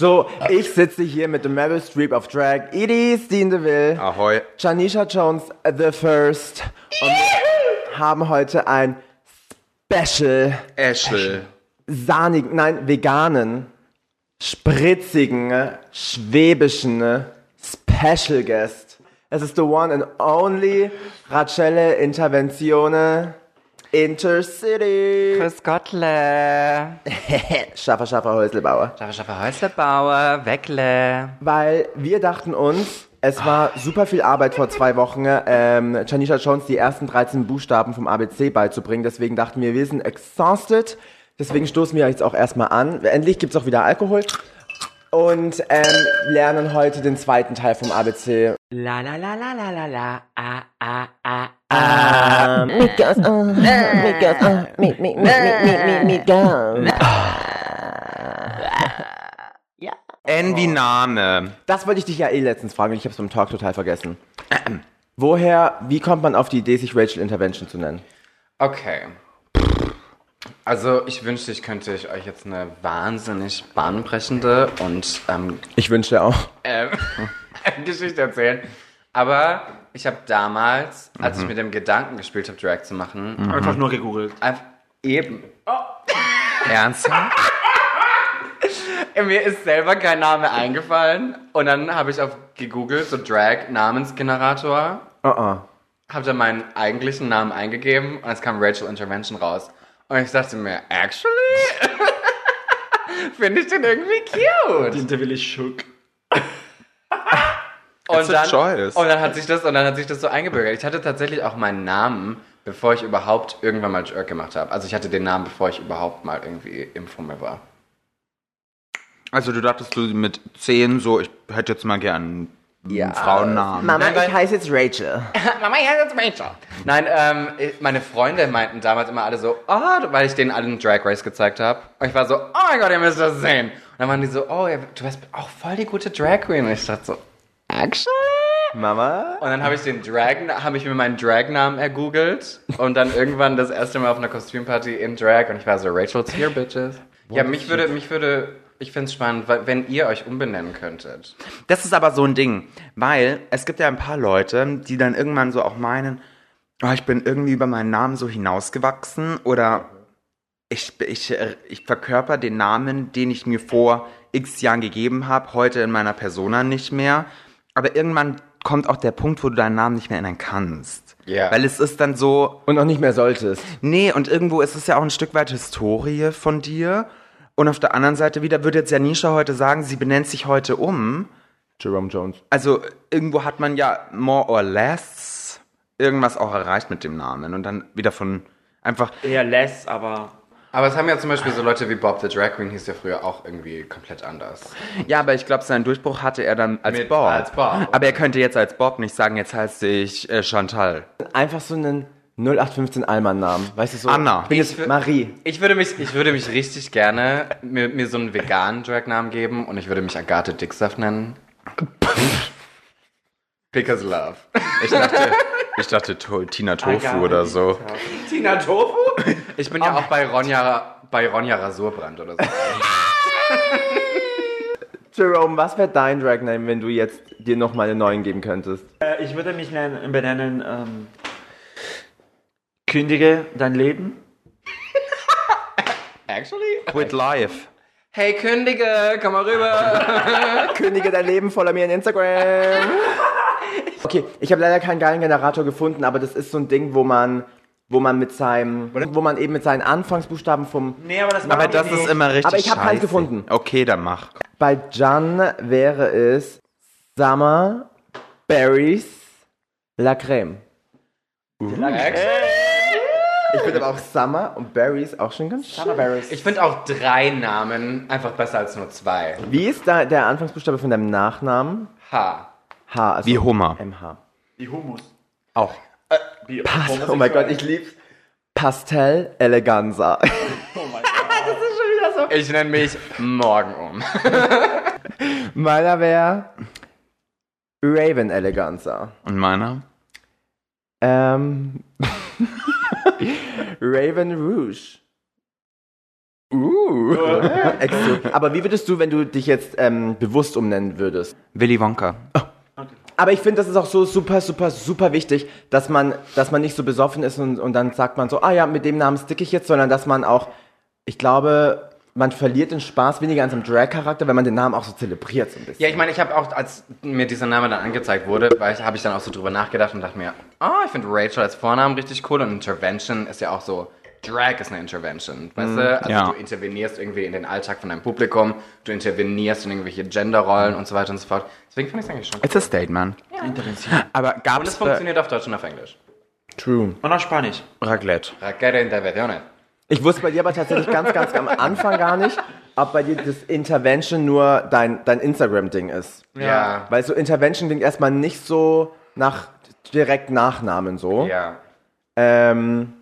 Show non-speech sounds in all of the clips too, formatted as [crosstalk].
So, ich sitze hier mit dem Meryl Streep auf Drag, Edie Steen DeVille, Ahoi. Janisha Jones the First. Und wir haben heute ein Special, Eschel. sahnigen, nein, veganen, spritzigen, schwäbischen Special Guest. Es ist the one and only Rachelle Interventione Intercity. Grüß Gottle. [laughs] Schaffer, Schaffer, Häuslebauer. Schaffe, schaffe Häuslebauer, Weckle. Weil wir dachten uns, es war super viel Arbeit vor zwei Wochen, ähm, Janisha Jones die ersten 13 Buchstaben vom ABC beizubringen. Deswegen dachten wir, wir sind exhausted. Deswegen stoßen wir jetzt auch erstmal an. Endlich gibt's auch wieder Alkohol. Und ähm, lernen heute den zweiten Teil vom ABC. La la la la la la la. Ah, ah, ah, ah. Meet girls, uh, meet girls, uh, meet, meet, meet, meet, meet, meet, meet girls. N wie Name. Das wollte ich dich ja eh letztens fragen ich habe es beim Talk total vergessen. Woher, wie kommt man auf die Idee, sich Rachel Intervention zu nennen? Okay. Also ich wünschte, ich könnte ich euch jetzt eine wahnsinnig bahnbrechende und ähm, Ich wünschte auch. ähm, [laughs] Geschichte erzählen. Aber ich habe damals, als ich mit dem Gedanken gespielt habe, Drag zu machen, Einfach nur gegoogelt. einfach eben. [laughs] Ernsthaft? [laughs] Mir ist selber kein Name eingefallen. Und dann habe ich auf gegoogelt, so Drag Namensgenerator. Uh -uh. Habe dann meinen eigentlichen Namen eingegeben und es kam Rachel Intervention raus. Und ich dachte mir, actually? [laughs] Finde ich den irgendwie cute. Hinter will ich schock. Und dann, und dann hat sich das und dann hat sich das so eingebürgert. Ich hatte tatsächlich auch meinen Namen, bevor ich überhaupt irgendwann mal Jerk gemacht habe. Also ich hatte den Namen, bevor ich überhaupt mal irgendwie im Fummel war. Also du dachtest du mit 10 so, ich hätte jetzt mal gern einen Frauennamen. Mama, Nein, weil- ich heiße jetzt Rachel. [laughs] Mama, ich heiße jetzt Rachel. Nein, ähm, meine Freunde meinten damals immer alle so, oh, weil ich denen allen Drag Race gezeigt habe. Und ich war so, oh mein Gott, ihr müsst das sehen. Und dann waren die so, oh, ja, du bist auch voll die gute Drag Queen. Und ich dachte so, actually? Mama? Und dann habe ich den Drag, habe ich mir meinen Drag-Namen ergoogelt und dann irgendwann das erste Mal auf einer Kostümparty in Drag und ich war so, Rachel's here, bitches. Ja, mich würde, mich würde, ich find's spannend, weil- wenn ihr euch umbenennen könntet. Das ist aber so ein Ding, weil es gibt ja ein paar Leute, die dann irgendwann so auch meinen, oh, ich bin irgendwie über meinen Namen so hinausgewachsen oder ich, ich, ich verkörper den Namen, den ich mir vor x Jahren gegeben habe, heute in meiner Persona nicht mehr. Aber irgendwann kommt auch der Punkt, wo du deinen Namen nicht mehr ändern kannst. Ja. Weil es ist dann so, Und auch nicht mehr solltest. Nee, und irgendwo ist es ja auch ein Stück weit Historie von dir. Und auf der anderen Seite wieder würde jetzt Janisha heute sagen, sie benennt sich heute um. Jerome Jones. Also irgendwo hat man ja more or less irgendwas auch erreicht mit dem Namen. Und dann wieder von einfach, Eher less, aber Aber es haben ja zum Beispiel so Leute wie Bob the Drag Queen, hieß ja früher auch irgendwie komplett anders. ja, aber ich glaube, seinen Durchbruch hatte er dann als Mit- Bob. als Bob. Aber er könnte jetzt als Bob nicht sagen, jetzt heißt ich äh, Chantal. Einfach so einen 0815 Allmann-Namen. Weißt du so? Anna. Ich bin jetzt Marie. Ich würde mich, ich würde mich richtig gerne mir, mir so einen veganen Drag-Namen geben und ich würde mich Agathe Dicksaft nennen. Because love. Ich dachte, ich dachte to Tina Tofu oder so. Tina Tofu? Ich bin ja auch bei Ronja, bei Ronja Rasurbrand oder so. [laughs] Jerome, was wäre dein Drag-Name, wenn du jetzt dir nochmal einen neuen geben könntest? Äh, ich würde mich nennen, benennen, ähm, kündige dein Leben. [laughs] Actually? Quit life. Hey, kündige, komm mal rüber. [laughs] Kündige dein Leben, follow mir on Instagram. [laughs] Okay, ich habe leider keinen geilen Generator gefunden, aber das ist so ein Ding, wo man, wo man mit seinem, wo man eben mit seinen Anfangsbuchstaben vom, Nee, aber das Aber das ist immer richtig Aber ich hab keins scheiße. gefunden. Okay, dann mach. bei Jan wäre es Summer Berries La Creme. Ich finde aber auch Summer und Berries auch schon ganz schön. Ich finde auch drei Namen einfach besser als nur zwei. Wie ist da der Anfangsbuchstabe von deinem Nachnamen? H. H, also Wie Hummer. MH. Wie Humus. Auch. Wie Oh mein Gott, ich lieb's. Pastel Eleganza. Ich nenne mich morgen um. [laughs] Meiner wäre Raven Eleganza. Und meiner? Ähm, [laughs] Raven Rouge. Uh. Aber wie würdest du, wenn du dich jetzt ähm, bewusst umnennen würdest? Willy Wonka. Aber ich finde, das ist auch so super, super, super wichtig, dass man, dass man nicht so besoffen ist und, und dann sagt man so, ah ja, mit dem Namen stick ich jetzt, sondern dass man auch, ich glaube, man verliert den Spaß weniger an seinem Drag-Charakter, wenn man den Namen auch so zelebriert so ein bisschen. Ja, ich meine, ich habe auch, als mir dieser Name dann angezeigt wurde, habe ich dann auch so drüber nachgedacht und dachte mir, ah, ich finde Rachel als Vornamen richtig cool und Intervention ist ja auch so, Drag ist eine Intervention, weißt du? Also Ja. du intervenierst irgendwie in den Alltag von deinem Publikum, du intervenierst in irgendwelche Genderrollen und so weiter und so fort. Deswegen finde ich es eigentlich schon cool. It's a statement. Aber Und gab's es äh, funktioniert auf Deutsch und auf Englisch. True. Und auf Spanisch. Raclette? Raquel Intervenciones. Ich wusste bei dir aber tatsächlich ganz, ganz am Anfang gar nicht, ob bei dir das Intervention nur dein, dein Instagram-Ding ist. Ja. Weil so Intervention klingt erstmal nicht so nach direkt Nachnamen so. Ja. Ähm,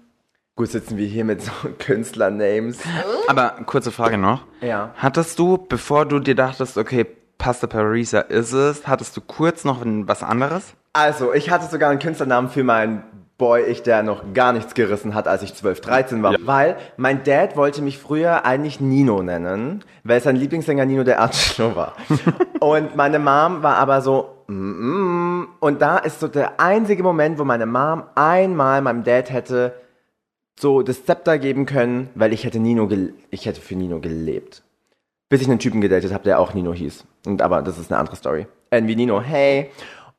gut, sitzen wir hier mit so Künstler-Names. Aber kurze Frage noch. Ja. Hattest du, bevor du dir dachtest, okay, Pasta Parisa ist es, hattest du kurz noch was anderes? Also, ich hatte sogar einen Künstlernamen für meinen Boy, ich, der noch gar nichts gerissen hat, als ich 12, 13 war. Weil mein Dad wollte mich früher eigentlich Nino nennen, weil sein Lieblingssänger Nino der Angelo war. [laughs] und meine Mom war aber so, mm, mm. und da ist so der einzige Moment, wo meine Mom einmal meinem Dad hätte so das Zepter geben können, weil ich hätte Nino, ich hätte für Nino gelebt. Bis ich einen Typen gedatet habe, der auch Nino hieß. Und aber das ist eine andere Story. Wie Nino, hey.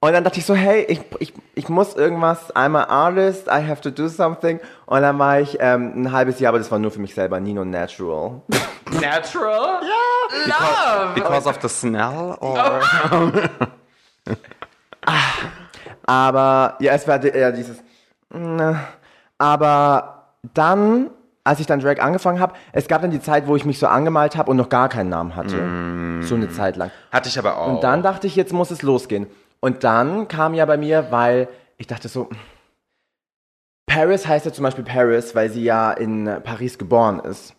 Und dann dachte ich so, hey, ich, ich, ich muss irgendwas, I'm an artist, I have to do something. Und dann war ich ähm, ein halbes Jahr, aber das war nur für mich selber, Nino Natural. [laughs] Natural? Ja. Love! Because of the smell? Or? [laughs] Aber, ja, es war eher dieses, ne. aber dann, als ich dann Drag angefangen habe, es gab dann die Zeit, wo ich mich so angemalt habe und noch gar keinen Namen hatte. So eine Zeit lang. Hatte ich aber auch. Und dann dachte ich, jetzt muss es losgehen. Und dann kam ja bei mir, weil ich dachte so, Paris heißt ja zum Beispiel Paris, weil sie ja in Paris geboren ist.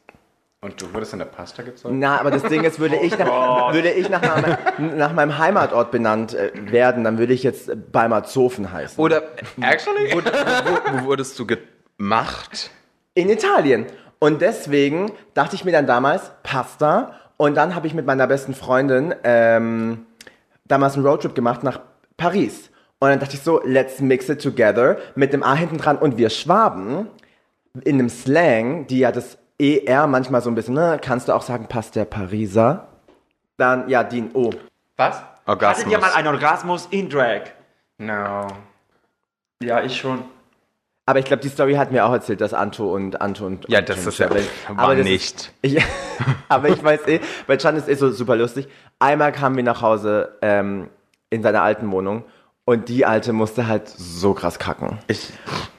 Und du wurdest in der Pasta gezogen? Na, aber das Ding ist, würde ich nach, [laughs] würde ich nach, meinem, nach meinem Heimatort benannt äh, werden, dann würde ich jetzt Balmerzofen heißen. Oder Actually? wo, wo, wo wurdest du gemacht? In Italien. Und deswegen dachte ich mir dann damals, Pasta. Und dann habe ich mit meiner besten Freundin ähm, damals einen Roadtrip gemacht nach Paris. Und dann dachte ich so, let's mix it together mit dem A hinten dran. Und wir Schwaben in einem Slang, die ja das ER manchmal so ein bisschen, ne, kannst du auch sagen, passt der Pariser? Dann, ja, den O. Was? Orgasmus. Hattet ihr mal einen Orgasmus in Drag? No. Ja, ich schon. Aber ich glaube, die Story hat mir auch erzählt, dass Anto und Anto und Ja, und das ist [laughs] ja Aber das nicht. Ist, ich, aber ich weiß eh, bei Chan ist eh so super lustig. Einmal kamen wir nach Hause ähm, in seiner alten Wohnung und die alte musste halt so krass kacken. Ich,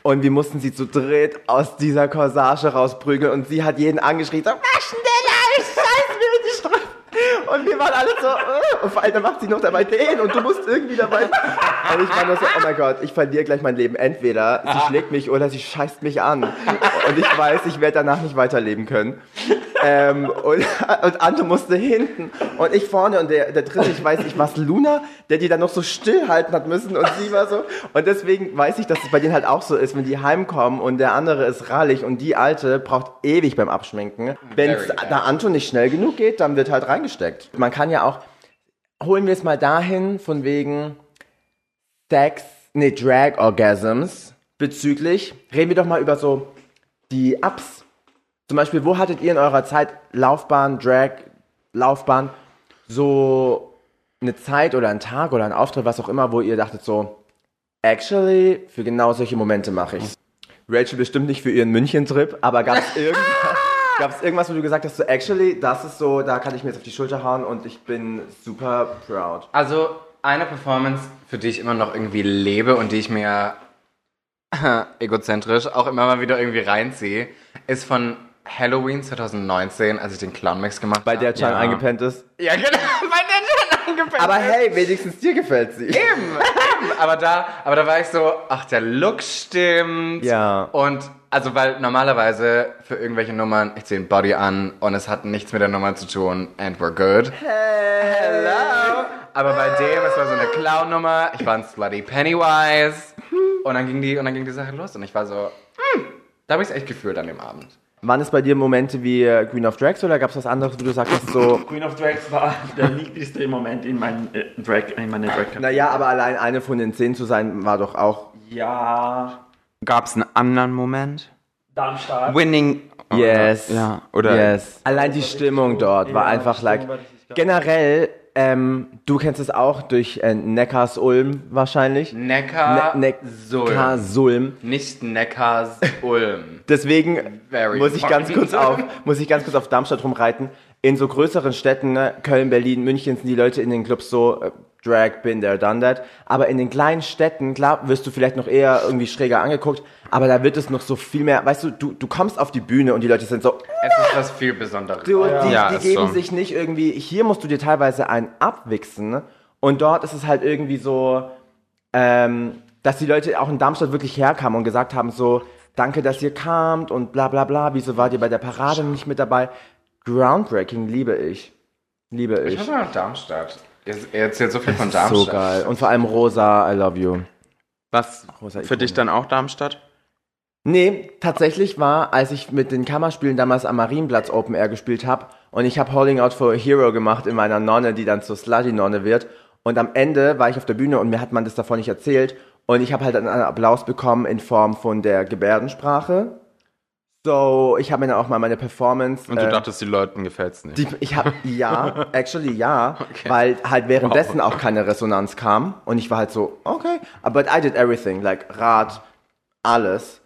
Und wir mussten sie zu dritt aus dieser Corsage rausprügeln und sie hat jeden angeschrien, so, mach schneller, ich scheiß mir in die Strümpfe. Und wir waren alle so, äh, und vor allem macht sie noch dabei den und du musst irgendwie dabei. Und ich war nur so, oh mein Gott, ich verliere gleich mein Leben. Entweder sie schlägt mich oder sie scheißt mich an. Und ich weiß, ich werde danach nicht weiterleben können. Ähm, und, [laughs] und Ante musste hinten und ich vorne und der, der dritte, ich weiß nicht, was Luna, der die dann noch so stillhalten hat müssen und sie war so. Und deswegen weiß ich, dass es bei denen halt auch so ist, wenn die heimkommen und der andere ist rallig und die alte braucht ewig beim Abschminken. Wenn da Anto nicht schnell genug geht, dann wird halt reingesteckt. Man kann ja auch, holen wir es mal dahin, von wegen Sex, nee, Drag Orgasms bezüglich, reden wir doch mal über so die Ups. Zum Beispiel, wo hattet ihr in eurer Zeit Laufbahn, Drag, Laufbahn, so eine Zeit oder einen Tag oder einen Auftritt, was auch immer, wo ihr dachtet so, actually, für genau solche Momente mache ich's. Rachel bestimmt nicht für ihren München-Trip, aber gab es [laughs] irgendwas, gab's irgendwas, wo du gesagt hast, so actually, das ist so, da kann ich mir jetzt auf die Schulter hauen und ich bin super proud. Also, eine Performance, für die ich immer noch irgendwie lebe und die ich mir [laughs] egozentrisch auch immer mal wieder irgendwie reinziehe, ist von Halloween 2019, als ich den Clown-Mix gemacht Bei habe. der Chan Ja. eingepennt ist. Ja, genau, [laughs] bei der Chan eingepennt. Aber hey, wenigstens dir gefällt sie. Eben, eben. Aber da, aber da war ich so, ach, der Look stimmt. Ja. Und, also, weil normalerweise für irgendwelche Nummern, ich ziehe ein Body an und es hat nichts mit der Nummer zu tun and we're good. Hello. Aber bei dem, es war so eine Clown-Nummer, ich war ein Slutty Pennywise und dann ging die, und dann ging die Sache los und ich war so, hm, da habe ich es echt gefühlt an dem Abend. Waren es bei dir Momente wie äh, Queen of Drags oder gab es was anderes, wo du sagst, so, Queen of Drags war [laughs] der niedlichste Moment in, mein, äh, Drag, in meiner drag naja, aber allein eine von den zehn zu sein, war doch auch Ja, Gab es einen anderen Moment? Darmstadt. Winning. Yes. Ja, oder? Yes. Allein die Stimmung dort war einfach like. Generell, ähm, du kennst es auch durch äh, Neckars Ulm wahrscheinlich. Neckar, Ne Neckar Sulm. Nicht Neckars Ulm. [laughs] Deswegen Very muss ich ganz kurz auf, muss ich ganz kurz auf Darmstadt rumreiten. In so größeren Städten, ne, Köln, Berlin, München, sind die Leute in den Clubs so äh, Drag, bin there, done that. Aber in den kleinen Städten, klar, wirst du vielleicht noch eher irgendwie schräger angeguckt, aber da wird es noch so viel mehr, weißt du, du, du kommst auf die Bühne und die Leute sind so, Es ist was viel Besonderes. Du, die, Ja, die ist geben so. sich nicht irgendwie, hier musst du dir teilweise einen abwichsen ne? und dort ist es halt irgendwie so, ähm, dass die Leute auch in Darmstadt wirklich herkamen und gesagt haben so, danke, dass ihr kamt und bla bla bla, wieso wart ihr bei der Parade nicht mit dabei? Groundbreaking liebe ich. Liebe Ich ich. mal nach Darmstadt. Ihr erzählt so viel von So Darmstadt. geil. Und vor allem Rosa, I love you. Was Rosa für Ikone. dich dann auch Darmstadt? Nee, tatsächlich war, als ich mit den Kammerspielen damals am Marienplatz Open Air gespielt habe und ich habe Holding Out for a Hero gemacht in meiner Nonne, die dann zur Slutty-Nonne wird. Und am Ende war ich auf der Bühne und mir hat man das davon nicht erzählt. Und ich habe halt einen Applaus bekommen in Form von der Gebärdensprache. So, ich habe mir dann auch mal meine Performance. Und du äh, dachtest, die Leuten gefällt's nicht. die, ich habe ja, [laughs] actually ja, weil halt währenddessen auch keine Resonanz kam und ich war halt so, okay, but I did everything, like Rad, alles.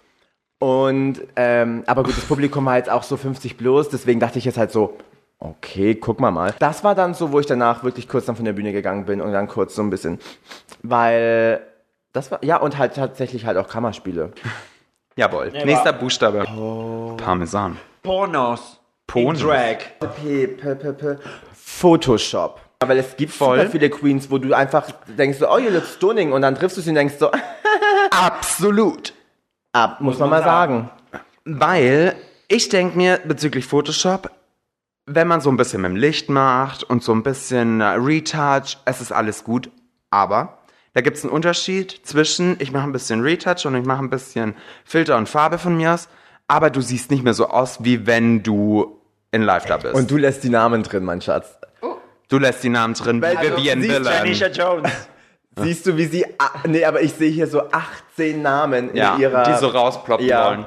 Und ähm, aber gut, das Publikum war jetzt auch so 50 bloß, deswegen dachte ich jetzt halt so, okay, guck mal mal. Das war dann so, wo ich danach wirklich kurz dann von der Bühne gegangen bin und dann kurz so ein bisschen, weil das war ja und halt tatsächlich halt auch Kammerspiele. [laughs] Jawohl. Nächster Buchstabe. Parmesan. Pornos. Pornos. In Drag. P, P, P, P, Photoshop. Weil es gibt Voll. super viele Queens, wo du einfach denkst so, oh, you look stunning und dann triffst du sie und denkst so, [laughs] Absolut. Ab, muss man mal sagen. Weil ich denke mir bezüglich Photoshop, wenn man so ein bisschen mit dem Licht macht und so ein bisschen äh, Retouch, es ist alles gut. Aber da gibt es einen Unterschied zwischen, ich mache ein bisschen Retouch und ich mache ein bisschen Filter und Farbe von mir aus. Aber du siehst nicht mehr so aus, wie wenn du in Live da bist. Und du lässt die Namen drin, mein Schatz. du lässt die Namen drin, wie Also, Vivian siehst Villan. Anisha Jones. [laughs] Siehst du, wie sie, ah, nee, aber ich sehe hier so 18 Namen ja, in ihrer... die so rausploppen Ja. wollen.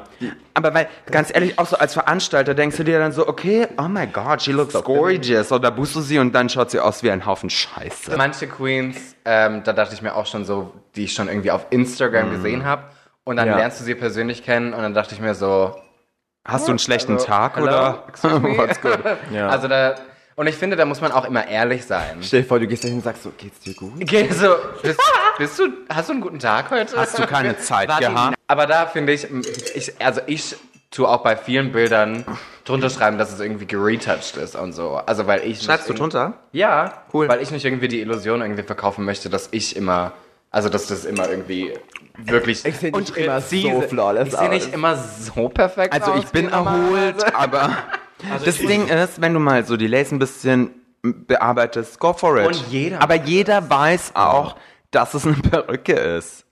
Aber weil, ganz ehrlich, auch so als Veranstalter denkst du dir dann so, okay, oh my god, she looks gorgeous. Oder buchst du sie und dann schaut sie aus wie ein Haufen Scheiße. Manche Queens, ähm, da dachte ich mir auch schon so, die ich schon irgendwie auf Instagram gesehen habe. Und dann Ja. lernst du sie persönlich kennen und dann dachte ich mir so, Hast du einen schlechten also, Tag hello? oder? [laughs] What's good? Ja. [laughs] Also da, und ich finde, da muss man auch immer ehrlich sein. Stell dir vor, du gehst dahin und sagst so, geht's dir gut? Okay, so, bist, bist du, hast du einen guten Tag heute? Hast du keine Zeit gehabt? Aber da finde ich, ich, also ich tue auch bei vielen Bildern drunter schreiben, dass es irgendwie geretouched ist und so. Also weil ich Schreibst du drunter? Ja, Cool. Weil ich nicht irgendwie die Illusion irgendwie verkaufen möchte, dass ich immer, also dass das immer irgendwie wirklich. Ich sehe nicht Und immer so flawless Ich sehe nicht immer so perfekt Also aus. ich bin erholt, aber [laughs] das Ding ist, wenn du mal so die Lace ein bisschen bearbeitest, go for it. Und jeder aber jeder weiß auch, dass es eine Perücke ist.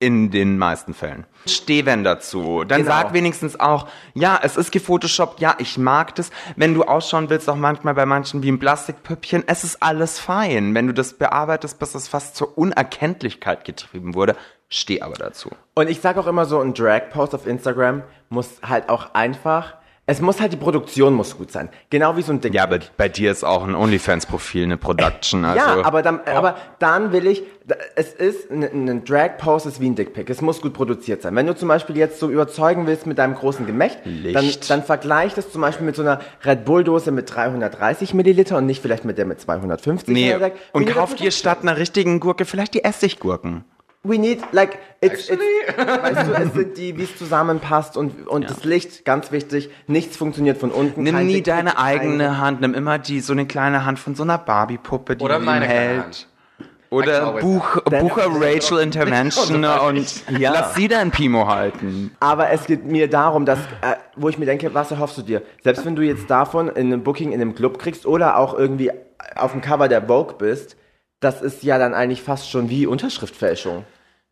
In den meisten Fällen. Steh wenn dazu. Dann Genau. sag wenigstens auch, ja, es ist gefotoshoppt, ja, ich mag das. Wenn du ausschauen willst, auch manchmal bei manchen wie ein Plastikpüppchen, es ist alles fein. Wenn du das bearbeitest, bis es fast zur Unerkenntlichkeit getrieben wurde, steh aber dazu. Und ich sag auch immer so, ein Drag-Post auf Instagram muss halt auch einfach, es muss halt, die Produktion muss gut sein. Genau wie so ein Dick. Ja, aber bei dir ist auch ein OnlyFans-Profil eine Production. Also Ja, aber dann, aber dann will ich, es ist, ein, ein Drag-Post ist wie ein Dickpick. Es muss gut produziert sein. Wenn du zum Beispiel jetzt so überzeugen willst mit deinem großen Gemächt, dann, Licht. dann vergleich das zum Beispiel mit so einer Red Bull-Dose mit 330 Milliliter und nicht vielleicht mit der mit 250 Nee, Milliliter. und We need kauf dir statt einer richtigen Gurke vielleicht die Essiggurken. We need, like, it's, it's, [laughs] weißt du, es sind die, wie es zusammenpasst und, und das Licht, ganz wichtig, nichts funktioniert von unten. Nimm nie deine eigene Hand, nimm immer die so eine kleine Hand von so einer Barbie-Puppe, die Oder du meine hält. Hand. Oder Buch, Dann- Bucher Rachel Intervention [laughs] und Ja. lass sie dein Pimo halten. Aber es geht mir darum, dass, äh, wo ich mir denke, was erhoffst du dir? Selbst wenn du jetzt davon in einem Booking in einem Club kriegst oder auch irgendwie auf dem Cover der Vogue bist, das ist ja dann eigentlich fast schon wie Unterschriftfälschung.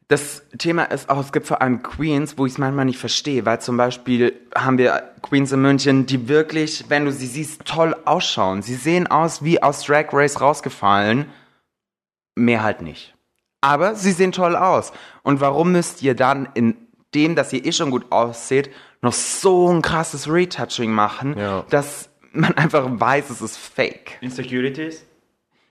Das Thema ist auch, es gibt vor allem Queens, wo ich es manchmal nicht verstehe, weil zum Beispiel haben wir Queens in München, die wirklich, wenn du sie siehst, toll ausschauen. Sie sehen aus wie aus Drag Race rausgefallen, mehr halt nicht. Aber sie sehen toll aus. Und warum müsst ihr dann in dem, dass ihr eh schon gut ausseht, noch so ein krasses Retouching machen, Ja. dass man [laughs] einfach weiß, es ist fake. Insecurities.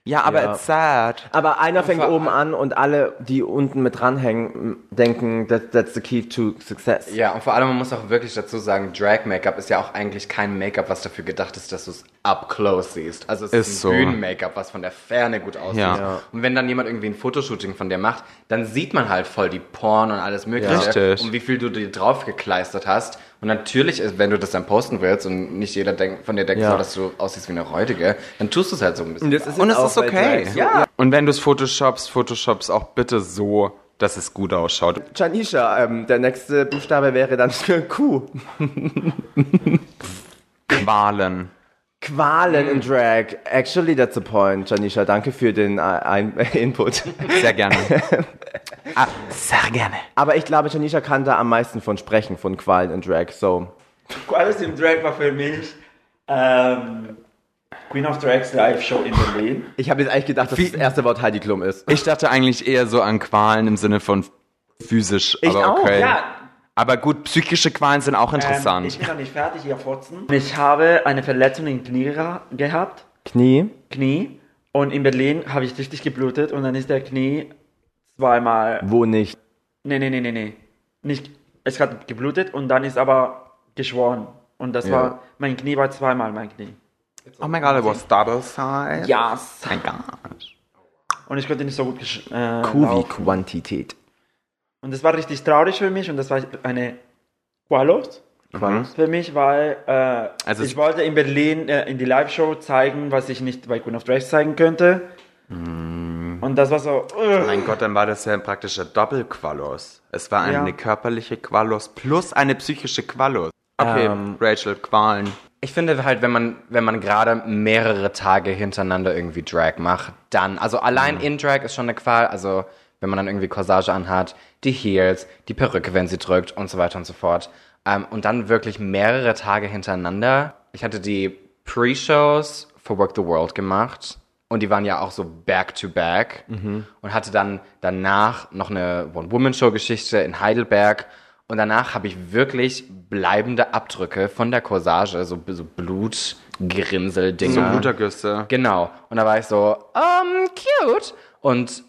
Ja, aber Ja. it's sad. Aber einer fängt vor- oben an und alle, die unten mit dranhängen, denken, that, that's the key to success. Ja, und vor allem, man muss auch wirklich dazu sagen, Drag-Make-up ist ja auch eigentlich kein Make-up, was dafür gedacht ist, dass du es up close siehst. Also es ist, Ist ein so. Bühnen-Make-up, was von der Ferne gut aussieht. Ja. Ja. Und wenn dann jemand irgendwie ein Fotoshooting von dir macht, dann sieht man halt voll die Porn und alles mögliche. Ja. Richtig. Und wie viel du dir drauf gekleistert hast. Und natürlich, ist, wenn du das dann posten willst und nicht jeder denk, von dir denkt, Ja. so, dass du aussiehst wie eine Räudige, dann tust du es halt so ein bisschen. das ist Und auch ist okay. So. Ja. Und wenn du es Photoshopst, Photoshopst auch bitte so, dass es gut ausschaut. Janisha, ähm, der nächste Buchstabe wäre dann für [laughs] Q. Qualen. Qualen in Drag. Actually, that's the point, Janisha. Danke für den ein [laughs] Input. Sehr gerne. [laughs] ah, sehr gerne. Aber ich glaube, Janisha kann da am meisten von sprechen, von Qualen in Drag. So. Alles im Drag war für mich ähm, Queen of Drags Live Show in Berlin. Ich habe jetzt eigentlich gedacht, dass Wie- das erste Wort Heidi Klum ist. Ich dachte eigentlich eher so an Qualen im Sinne von physisch. Ich aber auch, okay. Ja, Aber gut, psychische Qualen sind auch ähm, interessant. ich bin noch nicht fertig hier fotzen. Ich habe eine Verletzung im Knie geha- gehabt. Knie. Knie. Und in Berlin habe ich richtig geblutet und dann ist der Knie zweimal. Wo nicht? Nee, nee, nee, nee, nee. Nicht. Es hat geblutet und dann ist aber geschwollen. Und das Ja. war. Mein Knie war zweimal mein Knie. oh my god, it was double size. Ja. Oh my god. Und ich konnte nicht so gut äh, Q wie laufen. Quantität. Und das war richtig traurig für mich und das war eine Qualos für mich, weil äh, Also ich wollte in Berlin äh, in die Live-Show zeigen, was ich nicht bei Queen of Drags zeigen könnte. Und das war so. ugh. Mein Gott, dann war das ja ein praktischer Doppelqualos. Es war eine Ja. körperliche Qualos plus eine psychische Qualos. Okay, Ähm, Rachel, Qualen. Ich finde halt, wenn man, wenn man gerade mehrere Tage hintereinander irgendwie Drag macht, dann, also allein in Drag ist schon eine Qual, also wenn man dann irgendwie Corsage anhat, die Heels, die Perücke, wenn sie drückt und so weiter und so fort. Ähm, und dann wirklich mehrere Tage hintereinander. Ich hatte die Pre-Shows for Work the World gemacht und die waren ja auch so back-to-back und hatte dann danach noch eine One-Woman-Show-Geschichte in Heidelberg und danach habe ich wirklich bleibende Abdrücke von der Corsage, so, so Blutgrinsel-Dinger. So Blutergüsse. Genau. Und da war ich so, um, cute. Und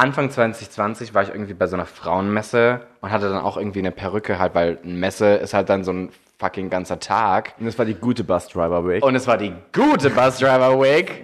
Anfang 2020 war ich irgendwie bei so einer Frauenmesse und hatte dann auch irgendwie eine Perücke halt, weil eine Messe ist halt dann so ein fucking ganzer Tag. Und das war die gute Bus Driver Wig. Und es war die gute Bus Driver Wig.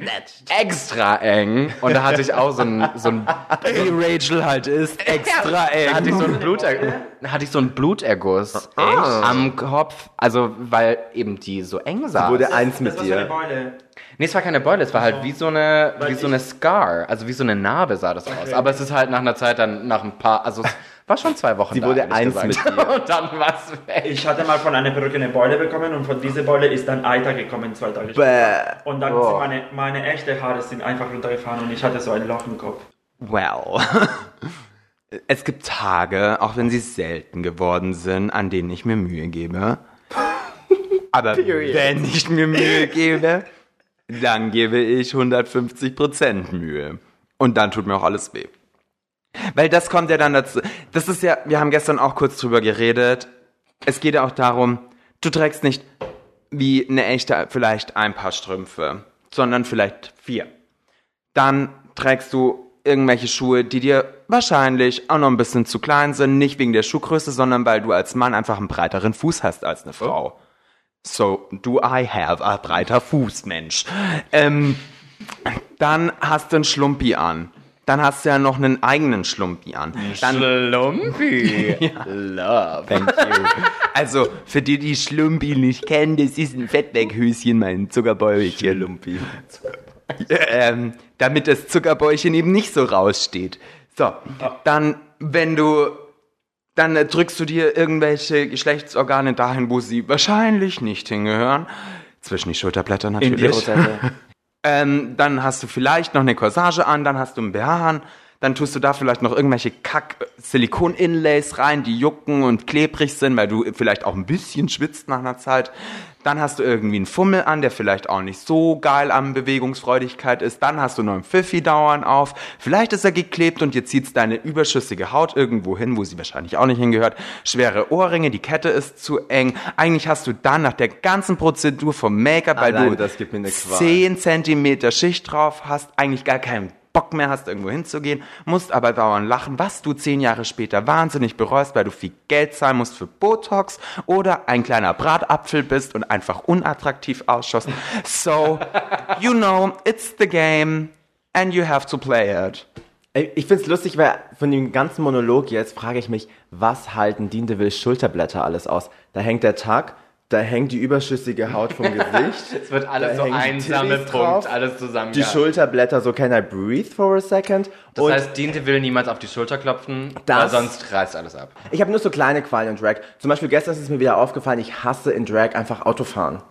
Extra eng. Und da hatte ich auch so ein, so ein Wie Rachel halt ist, extra da eng. hatte ich so einen Bluterguss, hatte ich so einen Bluterguss am Kopf, also weil eben die so eng saß. Wurde eins mit das war so eine dir. Beule. Nee, es war keine Beule, es war halt wie so eine, wie so eine Scar, also wie so eine Narbe sah das aus. Aber es ist halt nach einer Zeit dann, nach ein paar, also es war schon zwei Wochen Sie da, wurde eins gesagt. mit [laughs] dir. Und dann war es weg. Ich hatte mal von einer Perücke eine Beule bekommen und von dieser Beule ist dann Eiter gekommen zwei Tage später. Bäh. Und dann sind meine, meine echte Haare sind einfach runtergefahren und ich hatte so ein Loch im Kopf. Well. [laughs] Es gibt Tage, auch wenn sie selten geworden sind, an denen ich mir Mühe gebe. [laughs] Aber wenn ich mir Mühe gebe, dann gebe ich 150% Mühe. Und dann tut mir auch alles weh. Weil das kommt ja dann dazu. Das ist ja, wir haben gestern auch kurz drüber geredet. Es geht ja auch darum, du trägst nicht wie eine echte vielleicht ein paar Strümpfe, sondern vielleicht vier. Dann trägst du irgendwelche Schuhe, die dir wahrscheinlich auch noch ein bisschen zu klein sind, nicht wegen der Schuhgröße, sondern weil du als Mann einfach einen breiteren Fuß hast als eine Frau. So do I have a breiter Fuß, Mensch. Ähm, dann hast du einen Schlumpi an. Dann hast du ja noch einen eigenen Schlumpi an. Dann, Lumpi. [laughs] Love. Thank you. Also, für die, die Schlumpi nicht kennen, das ist ein Fettweckhöschen, mein Zuckerbäulchen. Schlumpi. ähm, damit das Zuckerbäulchen eben nicht so raussteht. So, dann, wenn du, dann äh, drückst du dir irgendwelche Geschlechtsorgane dahin, wo sie wahrscheinlich nicht hingehören. Zwischen die Schulterblätter In die natürlich. Rosette. [laughs] Ähm, dann hast du vielleicht noch eine Corsage an, dann hast du einen BH an, Dann tust du da vielleicht noch irgendwelche Kack-Silikon-Inlays rein, die jucken und klebrig sind, weil du vielleicht auch ein bisschen schwitzt nach einer Zeit. Dann hast du irgendwie einen Fummel an, der vielleicht auch nicht so geil an Bewegungsfreudigkeit ist. Dann hast du noch einen Pfiffi dauernd auf. Vielleicht ist er geklebt und jetzt zieht's deine überschüssige Haut irgendwo hin, wo sie wahrscheinlich auch nicht hingehört. Schwere Ohrringe, die Kette ist zu eng. Eigentlich hast du dann nach der ganzen Prozedur vom Make-up, weil Alleine du das gibt mir eine Qual. 10 Zentimeter Schicht drauf hast, eigentlich gar keinen Bock mehr hast, irgendwo hinzugehen, musst aber dauernd lachen, was du zehn Jahre später wahnsinnig bereust, weil du viel Geld zahlen musst für Botox oder ein kleiner Bratapfel bist und einfach unattraktiv ausschaust. So, you know, it's the game and you have to play it. Ich find's lustig, weil von dem ganzen Monolog jetzt frage ich mich, was halten Dean DeVille Schulterblätter alles aus? Da hängt der Tag, da hängt die überschüssige Haut vom [laughs] Gesicht. Es wird alles Da so hängen die ein Titties Sammelpunkt, drauf, alles zusammen. Die. Schulterblätter, so can I breathe for a second? Das Und heißt, Dien will niemals auf die Schulter klopfen, weil sonst reißt alles ab. ich habe nur so kleine Qualen in Drag. Zum Beispiel gestern ist es mir wieder aufgefallen, ich hasse in Drag einfach Autofahren.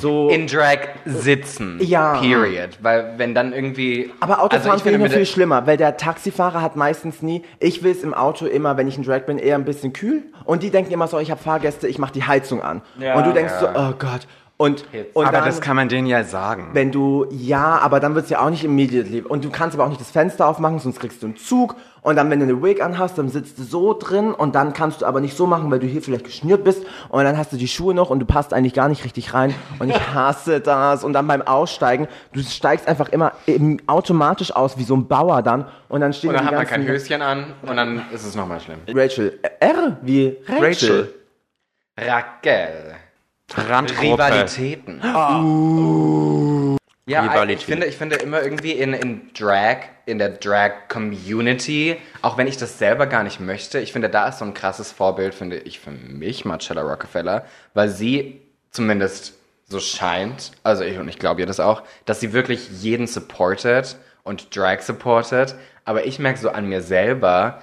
So, In Drag sitzen. Ja. Period. Weil wenn dann irgendwie. aber Autofahren also ich finde ich noch viel schlimmer, weil der Taxifahrer hat meistens nie, ich will es im Auto immer, wenn ich in Drag bin, eher ein bisschen kühl. Und die denken immer so, ich habe Fahrgäste, ich mache die Heizung an. Ja. und du denkst Ja. so, oh Gott. Und, und aber dann, das kann man denen ja sagen. wenn du, ja, aber dann wird's ja auch nicht immediately. Und du kannst aber auch nicht das Fenster aufmachen, sonst kriegst du einen Zug. Und dann, wenn du eine Wig anhast, dann sitzt du so drin und dann kannst du aber nicht so machen, weil du hier vielleicht geschnürt bist. Und dann hast du die Schuhe noch und du passt eigentlich gar nicht richtig rein. Und ich hasse das. Und dann beim Aussteigen, du steigst einfach immer eben automatisch aus wie so ein Bauer dann. Und dann stehen Und dann die hat man kein Höschen an und dann ist es nochmal schlimm. Rachel. R wie Rachel. Rachel. Raquel. Randgruppe. Rivalitäten. Ja, Rivalität. ich finde, ich finde immer irgendwie in, in Drag, in der Drag-Community, auch wenn ich das selber gar nicht möchte, ich finde, da ist so ein krasses Vorbild, finde ich, für mich, Marcella Rockefeller, weil sie zumindest so scheint, also ich und ich glaube ihr das auch, dass sie wirklich jeden supportet und Drag supportet, aber ich merke so an mir selber,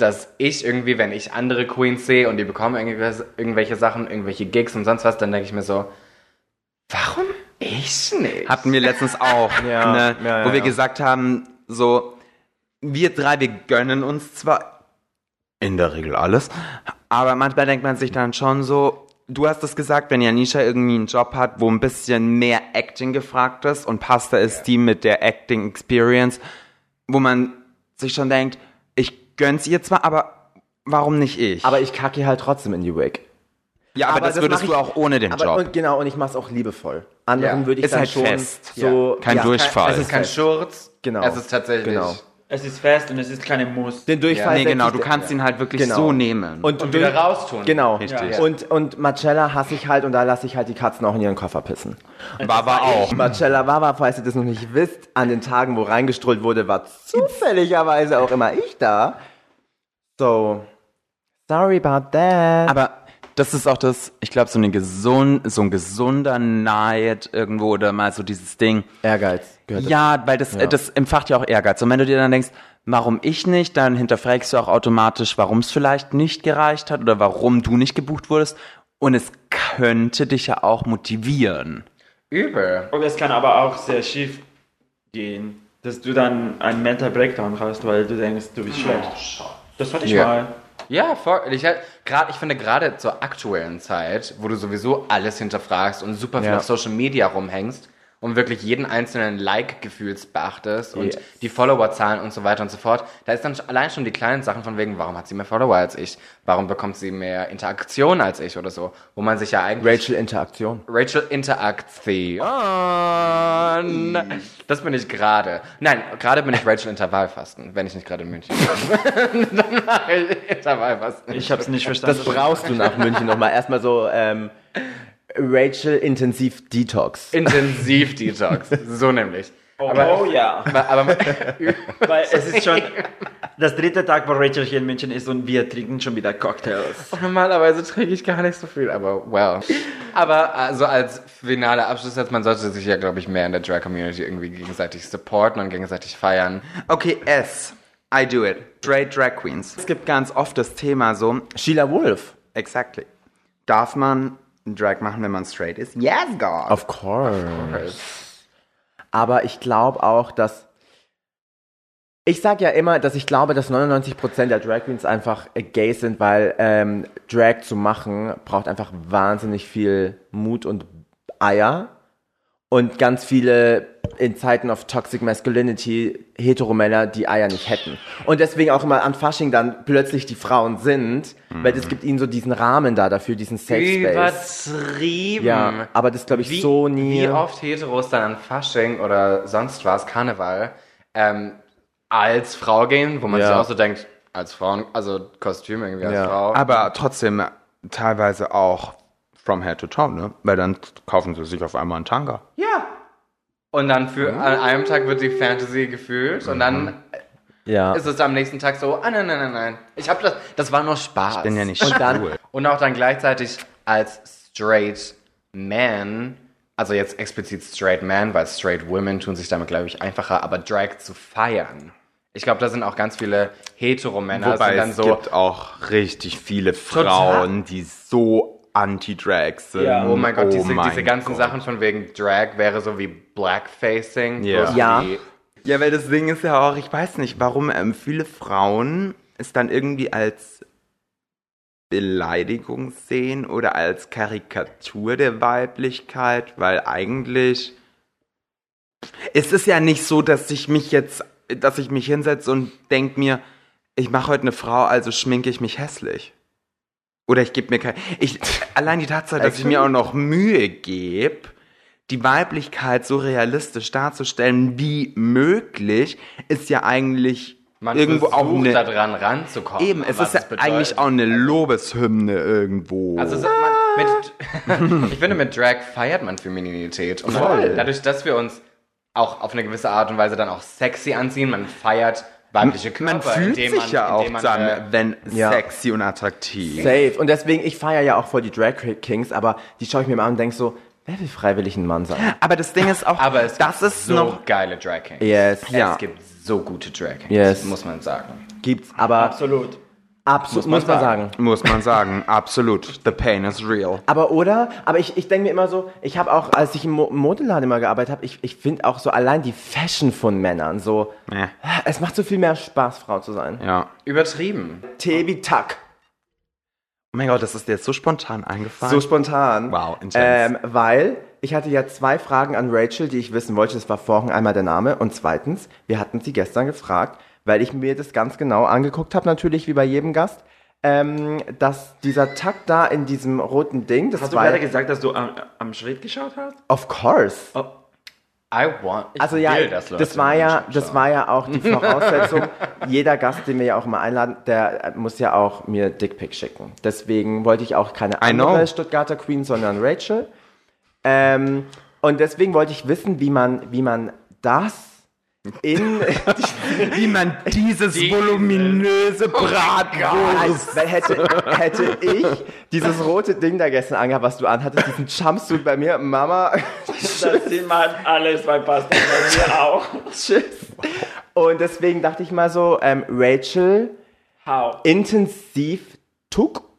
dass ich irgendwie, wenn ich andere Queens sehe und die bekommen irgendwelche, irgendwelche Sachen, irgendwelche Gigs und sonst was, dann denke ich mir so, warum ich nicht? Hatten wir letztens auch, [laughs] Ja, ne, ja, wo ja, wir gesagt haben, so, wir drei, wir gönnen uns zwar in der Regel alles, aber manchmal denkt man sich dann schon so, du hast es gesagt, wenn Janisha irgendwie einen Job hat, wo ein bisschen mehr Acting gefragt ist und Pasta ist die mit der Acting Experience, wo man sich schon denkt, ich gönn's ihr zwar, aber warum nicht ich? Aber ich kacke halt trotzdem in die Wig. ja, aber, das, würdest mach du auch ohne den aber, Job. Und, genau, und ich mach's auch liebevoll. Anderen Ja. würde ich Ist dann halt schon fest. so... Kein Durchfall. Es ist kein Schurz. Genau. Es ist tatsächlich. Genau. Es ist fest und es ist keine Muss. Den Durchfall nee, genau, du kannst ihn halt wirklich Genau. so nehmen. und, Und wieder raustun. Genau. Richtig. Ja. Und, und Marcella hasse ich halt und da lasse ich halt die Katzen auch in ihren Koffer pissen. Baba auch. Marcella Wawa, falls ihr das noch nicht wisst, an den Tagen, wo reingestrollt wurde, war zufälligerweise auch immer ich da. So, sorry about that. Aber das ist auch das, ich glaube, so, eine gesund, so ein gesunder Neid irgendwo oder mal so dieses Ding. Ehrgeiz gehört dazu. Ja, weil das, äh, das entfacht ja auch Ehrgeiz. Und wenn du dir dann denkst, warum ich nicht, dann hinterfragst du auch automatisch, warum es vielleicht nicht gereicht hat oder warum du nicht gebucht wurdest. Und es könnte dich ja auch motivieren. Übel. Und es kann aber auch sehr schief gehen, dass du dann einen Mental Breakdown hast, weil du denkst, du bist schlecht. Das hatte ich Ja. mal. Ja, voll. Ich, halt, grad, ich finde gerade zur aktuellen Zeit, wo du sowieso alles hinterfragst und super viel Ja. auf Social Media rumhängst und wirklich jeden einzelnen Like-Gefühls beachtest und Yes. die Followerzahlen und so weiter und so fort, da ist dann allein schon die kleinen Sachen von wegen, warum hat sie mehr Follower als ich? Warum bekommt sie mehr Interaktion als ich oder so? Wo man sich ja eigentlich... Rachel Interaktion. Rachel Interaktion. Das bin ich gerade. Nein, gerade bin ich Rachel Intervallfasten, wenn ich nicht gerade in München bin. [laughs] Dann mache ich Intervallfasten. Ich habe es nicht verstanden. Das brauchst du nach München nochmal. Erstmal so, ähm, Rachel Intensiv Detox. Intensiv-Detox. So nämlich. oh, Aber, oh ja. aber, aber Weil es ist schon das dritte Tag, wo Rachel hier in München ist und wir trinken schon wieder Cocktails. normalerweise trinke ich gar nicht so viel, aber well. Aber also als finaler Abschluss jetzt, man sollte sich ja, glaube ich, mehr in der Drag-Community irgendwie gegenseitig supporten und gegenseitig feiern. Okay, S. I do it. Straight Drag Queens. Es gibt ganz oft das Thema so, Sheila Wolf. exactly. Darf man Drag machen, wenn man straight ist? Yes, God. Of course. Aber ich glaube auch, dass Ich sag ja immer, dass ich glaube, dass 99% der Drag Queens einfach gay sind, weil ähm, Drag zu machen braucht einfach wahnsinnig viel Mut und Eier. Und ganz viele in Zeiten of Toxic Masculinity Heteromänner die Eier nicht hätten. Und deswegen auch immer an Fasching dann plötzlich die Frauen sind, weil es gibt ihnen so diesen Rahmen da dafür, diesen Safe Space. Übertrieben. Ja, aber das glaube ich wie, so nie. Wie oft Heteros dann an Fasching oder sonst was, Karneval, ähm, als Frau gehen, wo man Ja. sich auch so denkt, als Frau, also Kostüm irgendwie als Ja. Frau. Aber trotzdem teilweise auch from head to toe, ne? Weil dann kaufen sie sich auf einmal einen Tanga. ja. Und dann für an einem Tag wird die Fantasy gefühlt und dann ja. ist es am nächsten Tag so, ah nein, nein, nein, nein. Ich habe das, das war nur Spaß. Ich bin ja nicht Und dann- schwul. Und auch dann gleichzeitig als straight man, also jetzt explizit straight man, weil straight women tun sich damit, glaube ich, einfacher, aber Drag zu feiern. Ich glaube, da sind auch ganz viele Heteromänner, Wobei sind dann es so, gibt auch richtig viele Frauen, die so anti-Drag sind. Ja. oh mein Gott, diese, mein diese ganzen Gott. Sachen von wegen Drag wäre so wie Blackfacing. Ja. bloß Ja. Ja, weil das Ding ist ja auch, ich weiß nicht, warum ähm, viele Frauen es dann irgendwie als Beleidigung sehen oder als Karikatur der Weiblichkeit, weil eigentlich es ist ja nicht so, dass ich mich jetzt, dass ich mich hinsetze und denk mir, ich mache heute eine Frau, also schminke ich mich hässlich. Oder ich gebe mir kein. Ich, allein die Tatsache, dass ich mir auch noch Mühe gebe, die Weiblichkeit so realistisch darzustellen wie möglich, ist ja eigentlich Man irgendwo versucht auch eine. da dran ranzukommen. Eben, es ist ja eigentlich auch eine Lobeshymne irgendwo. Also so- man, mit, [laughs] ich finde, mit Drag feiert man Femininität. Und Voll. dadurch, dass wir uns auch auf eine gewisse Art und Weise dann auch sexy anziehen, man feiert weibliche Körper. man fühlt sich man, ja auch man, dann, äh, wenn Ja. sexy und attraktiv. Safe. Und deswegen, ich feiere ja auch voll die Drag Kings, aber die schaue ich mir mal an und denke so, wer will freiwillig ein Mann sein? Aber das Ding ist auch, aber es das gibt ist so noch geile Drag Kings. Yes. Ja. Es gibt so gute Drag Kings, Yes. muss man sagen. Gibt's, aber Absolut. Absolut, muss man, sagen. Muss man sagen, [laughs] absolut. The pain is real. Aber oder? Aber ich, ich denke mir immer so, ich habe auch, als ich im Mo Modelladen immer gearbeitet habe, ich, ich finde auch so allein die Fashion von Männern so, Nee. es macht so viel mehr Spaß, Frau zu sein. Ja. Übertrieben. Tebi Tuck. Oh mein Gott, das ist dir jetzt so spontan eingefallen. So spontan. Wow, intense. Ähm, weil ich hatte ja zwei Fragen an Rachel, die ich wissen wollte. Das war vorhin einmal der Name und zweitens, wir hatten sie gestern gefragt, weil ich mir das ganz genau angeguckt habe, natürlich wie bei jedem Gast, ähm, dass dieser Takt da in diesem roten Ding, das Hast du war gerade gesagt, dass du am, am Schritt geschaut hast? of course. Oh, I want. Ich Also ja, will, das, Leute war mir ja, das war ja auch die [laughs] Voraussetzung. Jeder Gast, den wir ja auch immer einladen, der äh, muss ja auch mir Dickpick schicken. Deswegen wollte ich auch keine andere Stuttgarter Queen, sondern Rachel. Ähm, und deswegen wollte ich wissen, wie man, wie man das in [laughs] Wie man dieses voluminöse Bratwurst. Weil hätte, hätte ich dieses rote Ding da gestern angehabt, was du anhattest, diesen Jumpsuit bei mir, Mama, [laughs] das sieht man alles bei Pasta bei mir auch. tschüss. Und deswegen dachte ich mal so, ähm, Rachel, How? intensiv Tuck.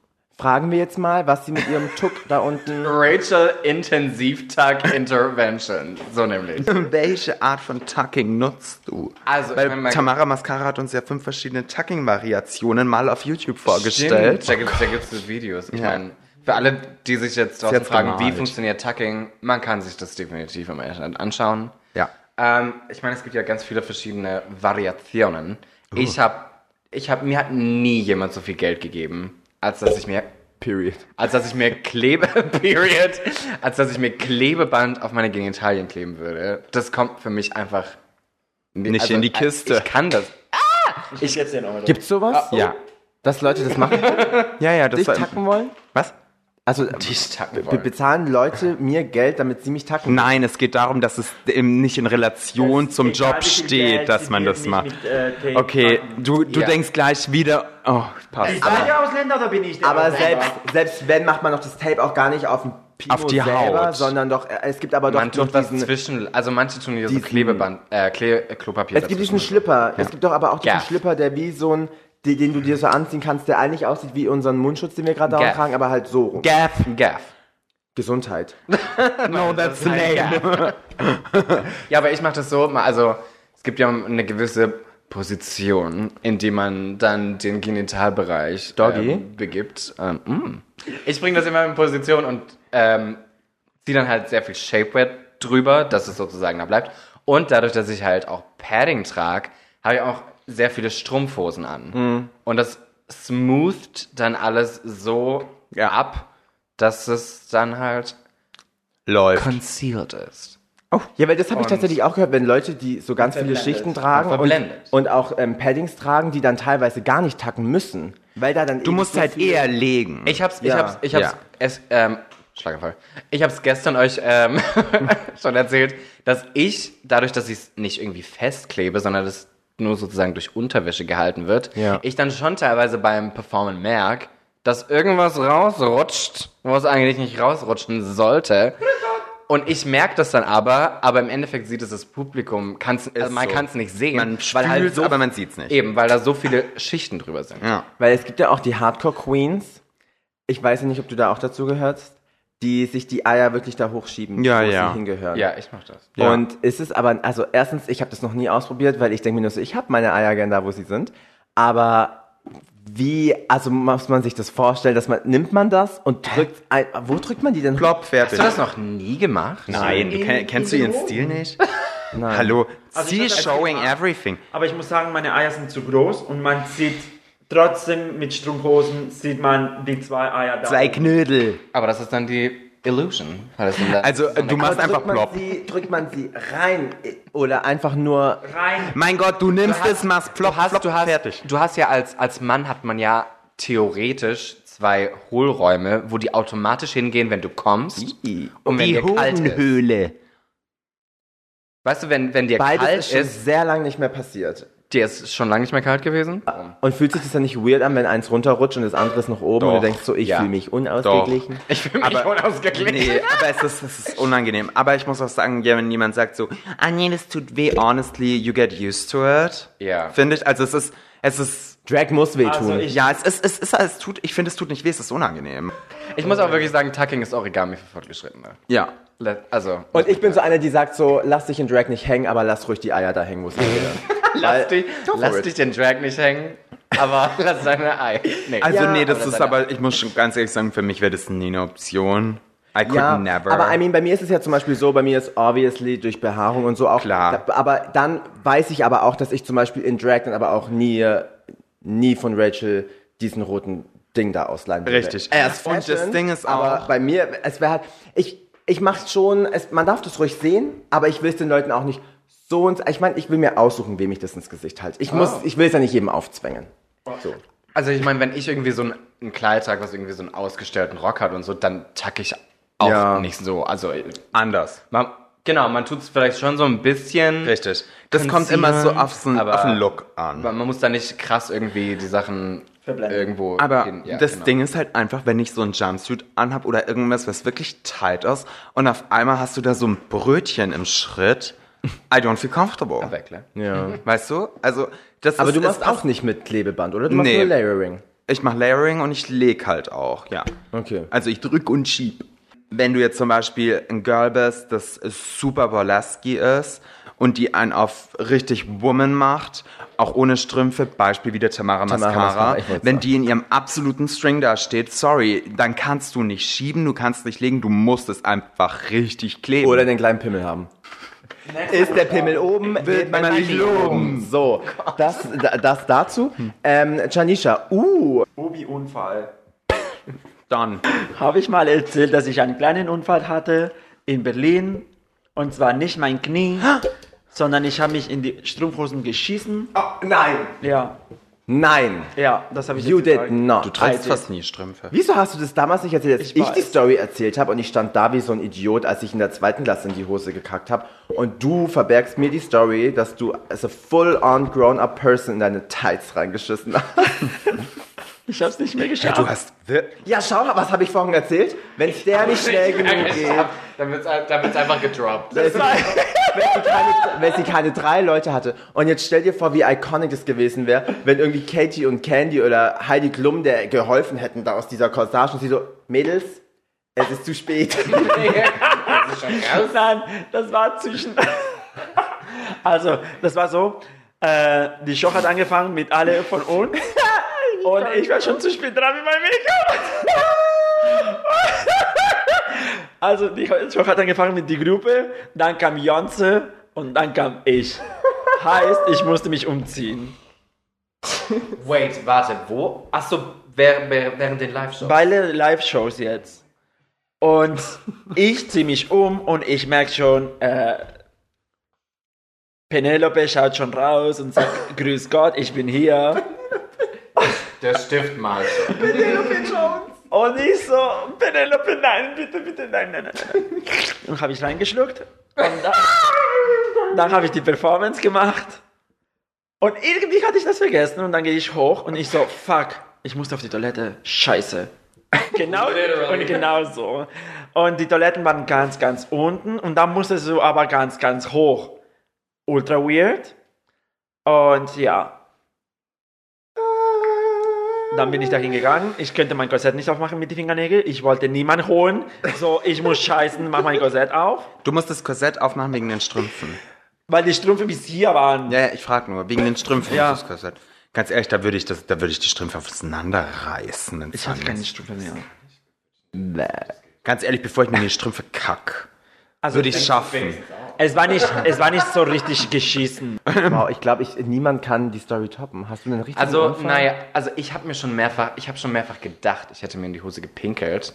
Fragen wir jetzt mal, was sie mit ihrem Tuck da unten. Rachel Intensivtag Intervention. So nämlich. Welche Art von Tucking nutzt du? Also, Weil ich mein, mein- Tamara Mascara hat uns ja fünf verschiedene Tucking-Variationen mal auf YouTube vorgestellt. Stimmt, da gibt es da gibt's Videos. Ich Ja. meine, für alle, die sich jetzt draußen fragen, wie funktioniert Tucking, man kann sich das definitiv im Internet anschauen. Ja. Ähm, ich meine, es gibt ja ganz viele verschiedene Variationen. Uh. Ich habe, ich habe, mir hat nie jemand so viel Geld gegeben, als dass ich mir, Period. als dass ich mir Klebe, [laughs] Period, als dass ich mir Klebeband auf meine Genitalien kleben würde. Das kommt für mich einfach Nicht in die äh, Kiste. Ich kann das. Ich jetzt den Euro. Gibt's sowas? Ja. Dass Leute das machen, [laughs] Ja, ja, das dich war. tacken wollen? Was? Also be bezahlen Leute [laughs] mir Geld, damit sie mich tacken? Nein, es geht darum, dass es eben nicht in Relation zum Egal, Job steht, Geld dass man das macht. mit, äh, Okay, machen. du, du Ja. denkst gleich wieder. Oh, passt. Seid ihr Ausländer oder bin ich der Aber Ausländer? selbst, selbst wenn, macht man doch das Tape auch gar nicht auf dem Pino Auf die selber, Haut. sondern doch, äh, es gibt aber doch Man tut was diesen, zwischen, also manche tun hier so Klebeband, äh, Kle Klopapier. es gibt diesen. Schlipper, es gibt doch aber auch diesen Gaff. Schlipper, der wie so ein, den, den du dir so anziehen kannst, der eigentlich aussieht wie unseren Mundschutz, den wir gerade da Gaff. tragen, aber halt so rum. Gaff. Gaff. Gesundheit. [laughs] No, that's the name. Ja, aber ich mache das so, also es gibt ja eine gewisse Position, in die man dann den Genitalbereich Doggy? ähm, begibt. Ähm, mm. Ich bringe das immer in Position und ähm, ziehe dann halt sehr viel Shapewear drüber, dass es sozusagen da bleibt. Und dadurch, dass ich halt auch Padding trage, habe ich auch sehr viele Strumpfhosen an. Und das smootht dann alles so ab, dass es dann halt Läuft. concealed ist. Ja, weil das habe ich tatsächlich auch gehört, wenn Leute, die so ganz viele Schichten tragen und, und auch ähm, Paddings tragen, die dann teilweise gar nicht tacken müssen. Weil da dann Du musst halt eher legen. Ich hab's, ich Ja. hab's, ich hab's, Ja. es, ähm, Schlagerfall. Ich hab's gestern euch ähm, [laughs] schon erzählt, dass ich, dadurch, dass ich es nicht irgendwie festklebe, sondern das nur sozusagen durch Unterwäsche gehalten wird, Ja. ich dann schon teilweise beim Performen merk, dass irgendwas rausrutscht, wo es eigentlich nicht rausrutschen sollte. Und ich merke das dann aber, aber im Endeffekt sieht es das Publikum, kann's, also man so. kann es nicht sehen, man weil halt so, aber man sieht's nicht. eben, weil da so viele Schichten drüber sind. Ja. Weil es gibt ja auch die Hardcore-Queens, ich weiß ja nicht, ob du da auch dazu gehörst, die sich die Eier wirklich da hochschieben, Ja, wo ja. sie hingehören. Ja, ich mach das. Ja. Und ist es aber, also erstens, ich habe das noch nie ausprobiert, weil ich denke mir nur so, ich habe meine Eier gern da, wo sie sind. Aber wie, also muss man sich das vorstellen, dass man, nimmt man das und drückt, ein, wo drückt man die denn? Plopp, Hast fertig. du das noch nie gemacht? Nein, du kenn, kennst du ihren Stil nicht? [laughs] Nein. Hallo, Also sie showing everything. Aber ich muss sagen, meine Eier sind zu groß und man sieht trotzdem mit Strumpfhosen sieht man die zwei Eier da. Zwei Knödel. Aber das ist dann die Illusion. Also, so du machst einfach plopp. sie, drückt man sie rein oder einfach nur, rein. Mein Gott, du nimmst es, machst plopp, du hast, plopp, du hast, fertig. Du hast ja als, als Mann hat man ja theoretisch zwei Hohlräume, wo die automatisch hingehen, wenn du kommst. Und wenn Die dir kalt ist. Hodenhöhle. Weißt du, wenn, wenn dir beides kalt ist ist, sehr lange nicht mehr passiert. Dir ist schon lange nicht mehr kalt gewesen? Und fühlt sich das dann nicht weird an, wenn eins runterrutscht und das andere ist noch oben und Doch, du denkst so, ich ja. fühle mich unausgeglichen? Ich fühle mich Aber- unausgeglichen. Nee, aber es ist, es ist unangenehm. Aber ich muss auch sagen, ja, wenn jemand sagt so, ah nee, das tut weh, honestly, you get used to it. Ja. Finde ich, also es ist, es ist, Drag muss wehtun. Also ich- ja, es ist, es ist, es tut, ich finde, es tut nicht weh, es ist unangenehm. Ich muss auch wirklich sagen, Tucking ist Origami für Fortgeschrittene. Ja. Also, und ich bin so einer, die sagt so, lass dich in Drag nicht hängen, aber lass ruhig die Eier da hängen, wo sie. [laughs] [laughs] lass, dich, lass dich den Drag nicht hängen, aber [laughs] lass deine Ei. Nee. Also Ja, nee, das aber ist aber, ich muss schon ganz ehrlich sagen, für mich wäre das nie eine Option. I could Ja, never. aber I mean, bei mir ist es ja zum Beispiel so, bei mir ist obviously durch Behaarung und so auch. Klar. Da, aber dann weiß ich aber auch, dass ich zum Beispiel in Drag dann aber auch nie, äh, nie von Rachel diesen roten Ding da ausleihen würde. Richtig. Er ist Und das Fashion, Ding ist Aber auch- bei mir, es wäre halt, ich, ich mach's schon, es, man darf das ruhig sehen, aber ich will es den Leuten auch nicht so ins, ich meine, ich will mir aussuchen, wem ich das ins Gesicht halte. Ich muss, ich will es ja nicht jedem aufzwängen. So. Also ich meine, wenn ich irgendwie so ein, ein Kleid trage, was irgendwie so einen ausgestellten Rock hat und so, dann tacke ich auch Ja. nicht so. Also anders. man, genau, man tut es vielleicht schon so ein bisschen. Richtig. Das kommt immer so auf, so, aber- auf den Look an. Aber man muss da nicht krass irgendwie die Sachen Verblenden. irgendwo Aber hin- ja, das genau. Ding ist halt einfach, wenn ich so ein Jumpsuit anhab oder irgendwas, was wirklich tight ist und auf einmal hast du da so ein Brötchen im Schritt, I don't feel comfortable. Weg, ne? Ja. [laughs] Weißt du? Also, das Aber ist, du machst auch nicht mit Klebeband, oder? Du machst Nee. nur Layering. Ich mache Layering und ich leg halt auch, ja. Okay. Also ich drück und schieb. Wenn du jetzt zum Beispiel ein Girl bist, das super burlesque ist und die einen auf richtig Woman macht, auch ohne Strümpfe, Beispiel wie der Tamara, Tamara Mascara, Mascara, wenn sagen. die in ihrem absoluten String da steht, sorry, dann kannst du nicht schieben, du kannst nicht legen, du musst es einfach richtig kleben. Oder den kleinen Pimmel haben. Ist der Pimmel oben, wird man nicht loben. So, das, da- das dazu. Ähm, Janisha, uh, Obi-Unfall. dann. Habe ich mal erzählt, dass ich einen kleinen Unfall hatte in Berlin. Und zwar nicht mein Knie, sondern ich habe mich in die Strumpfhosen geschissen. nein. Ja, Nein. ja, das habe ich You jetzt did gesagt. not. Du trägst fast nie Strümpfe. Wieso hast du das damals nicht erzählt, als ich, Ich die. Story erzählt habe und ich stand da wie so ein Idiot, als ich in der zweiten Klasse in die Hose gekackt habe und du verbergst mir die Story, dass du als a full-on grown-up person in deine Tights reingeschissen hast. [laughs] Ich habe es nicht mehr geschafft. Du hast Ja, schau mal, was habe ich vorhin erzählt? Wenn es der nicht schnell genug geht. Dann wird es einfach gedroppt. wenn sie, wenn, sie keine, wenn sie keine drei Leute hatte. Und jetzt stell dir vor, wie iconic es gewesen wäre, wenn irgendwie Katie und Candy oder Heidi Klum der geholfen hätten da aus dieser Corsage und sie so, Mädels, es ist zu spät. [laughs] Nein, das war zwischen. Also, das war so. Äh, die Show hat angefangen mit alle von uns. Und ich war schon zu spät dran mit meinem Make-up. [laughs] Also die Show hat angefangen mit die Gruppe, dann kam Jonze und dann kam ich. Heißt, ich musste mich umziehen. [laughs] Wait, warte, wo? Achso, während, während den Live-Shows. Beide Live-Shows jetzt. Und ich ziehe mich um und ich merke schon, äh, Penelope schaut schon raus und sagt, [laughs] grüß Gott, ich bin hier. Der Stift mal. Und ich so, Penelope, nein, bitte, bitte, nein, nein, nein. nein. Dann habe ich reingeschluckt und dann, dann habe ich die Performance gemacht. Und irgendwie hatte ich das vergessen und dann gehe ich hoch und ich so, fuck, ich musste auf die Toilette. Scheiße. [laughs] Genau, und genau so. Und die Toiletten waren ganz, ganz unten und dann musstest du aber ganz, ganz hoch. Ultra weird. Und ja. Dann bin ich dahin gegangen. Ich könnte mein Korsett nicht aufmachen mit den Fingernägeln. Ich wollte niemanden holen. So, ich muss scheißen, mach mein Korsett auf. Du musst das Korsett aufmachen wegen den Strümpfen. Weil die Strümpfe bis hier waren. Ja, ja, ich frag nur, wegen den Strümpfen Ja. das Korsett. Ganz ehrlich, da würde ich das, da würde ich die Strümpfe auseinanderreißen. Ich hatte keine. Strümpfe mehr. Ganz ehrlich, bevor ich mir die Strümpfe kack, Also würde ich es schaffen. Es war nicht, es war nicht so richtig geschissen. Wow, ich glaube, ich, niemand kann die Story toppen. Hast du einen richtigen Also, naja, also ich habe mir schon mehrfach, ich habe schon mehrfach gedacht, ich hätte mir in die Hose gepinkelt,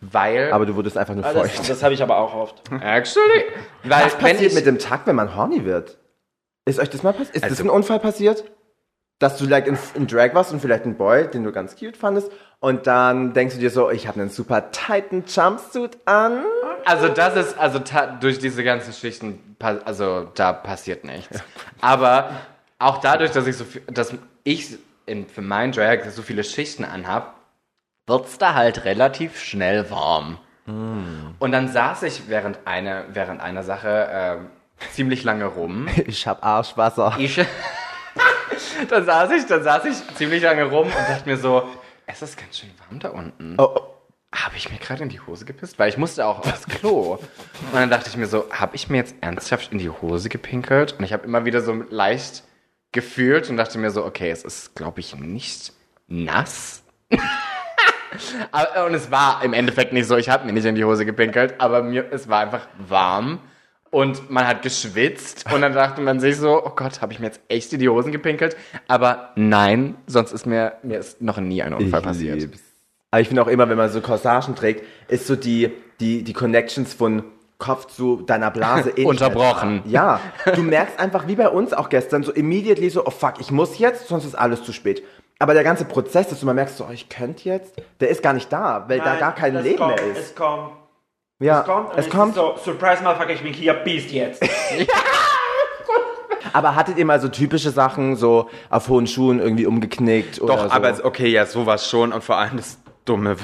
weil... Aber du wurdest einfach nur Das, feucht. das habe ich aber auch oft. Actually, weil Was passiert ich, mit dem Takt, wenn man horny wird? Ist euch das mal passiert? Ist das Also- ein Unfall passiert? Dass du like in, in Drag warst und vielleicht einen Boy, den du ganz cute fandest, und dann denkst du dir so, ich habe einen super tighten Jumpsuit an. Also das ist, also durch diese ganzen Schichten, also da passiert nichts. Aber auch dadurch, dass ich so viel, dass ich in, für mein Drag so viele Schichten anhab, wird's da halt relativ schnell warm. Und dann saß ich während einer, während einer Sache ähm, ziemlich lange rum. [laughs] Ich hab Arschwasser. Ich, [laughs] dann saß ich, dann saß ich ziemlich lange rum und dachte mir so, es ist ganz schön warm da unten. Oh, oh. Habe ich mir gerade in die Hose gepisst? Weil ich musste auch aufs Klo. Und dann dachte ich mir so, habe ich mir jetzt ernsthaft in die Hose gepinkelt? Und ich habe immer wieder so leicht gefühlt und dachte mir so, okay, es ist, glaube ich, nicht nass. [laughs] aber, und es war im Endeffekt nicht so, ich habe mir nicht in die Hose gepinkelt, aber mir, es war einfach warm. Und man hat geschwitzt und dann dachte man sich so, oh Gott, habe ich mir jetzt echt in die Hosen gepinkelt? Aber nein, sonst ist mir, mir ist noch nie ein Unfall passiert. lieb's. Aber ich finde auch immer, wenn man so Corsagen trägt, ist so die, die, die Connections von Kopf zu deiner Blase [laughs] eh Unterbrochen. Ja, du merkst einfach, wie bei uns auch gestern, so immediately so, oh fuck, ich muss jetzt, sonst ist alles zu spät. Aber der ganze Prozess, dass du mal merkst, so, oh, ich könnte jetzt, der ist gar nicht da, weil da gar kein das Leben kommt, mehr ist. Es kommt. ja, Es kommt. und es kommt. Ist so, Surprise, Motherfucker, ich bin hier, Beast jetzt. [laughs] Aber hattet ihr mal so typische Sachen, so auf hohen Schuhen irgendwie umgeknickt oder Doch, so? aber es- okay, ja, sowas schon und vor allem das Dumme.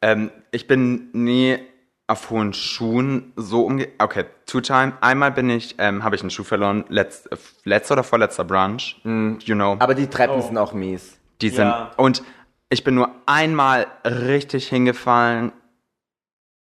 Ähm, ich bin nie auf hohen Schuhen so umge... Okay, two time. Einmal bin ich, ähm, habe ich einen Schuh verloren, letzt, äh, letzter oder vorletzter Brunch, you know. aber die Treppen Oh. sind auch mies. Die sind, Ja. und ich bin nur einmal richtig hingefallen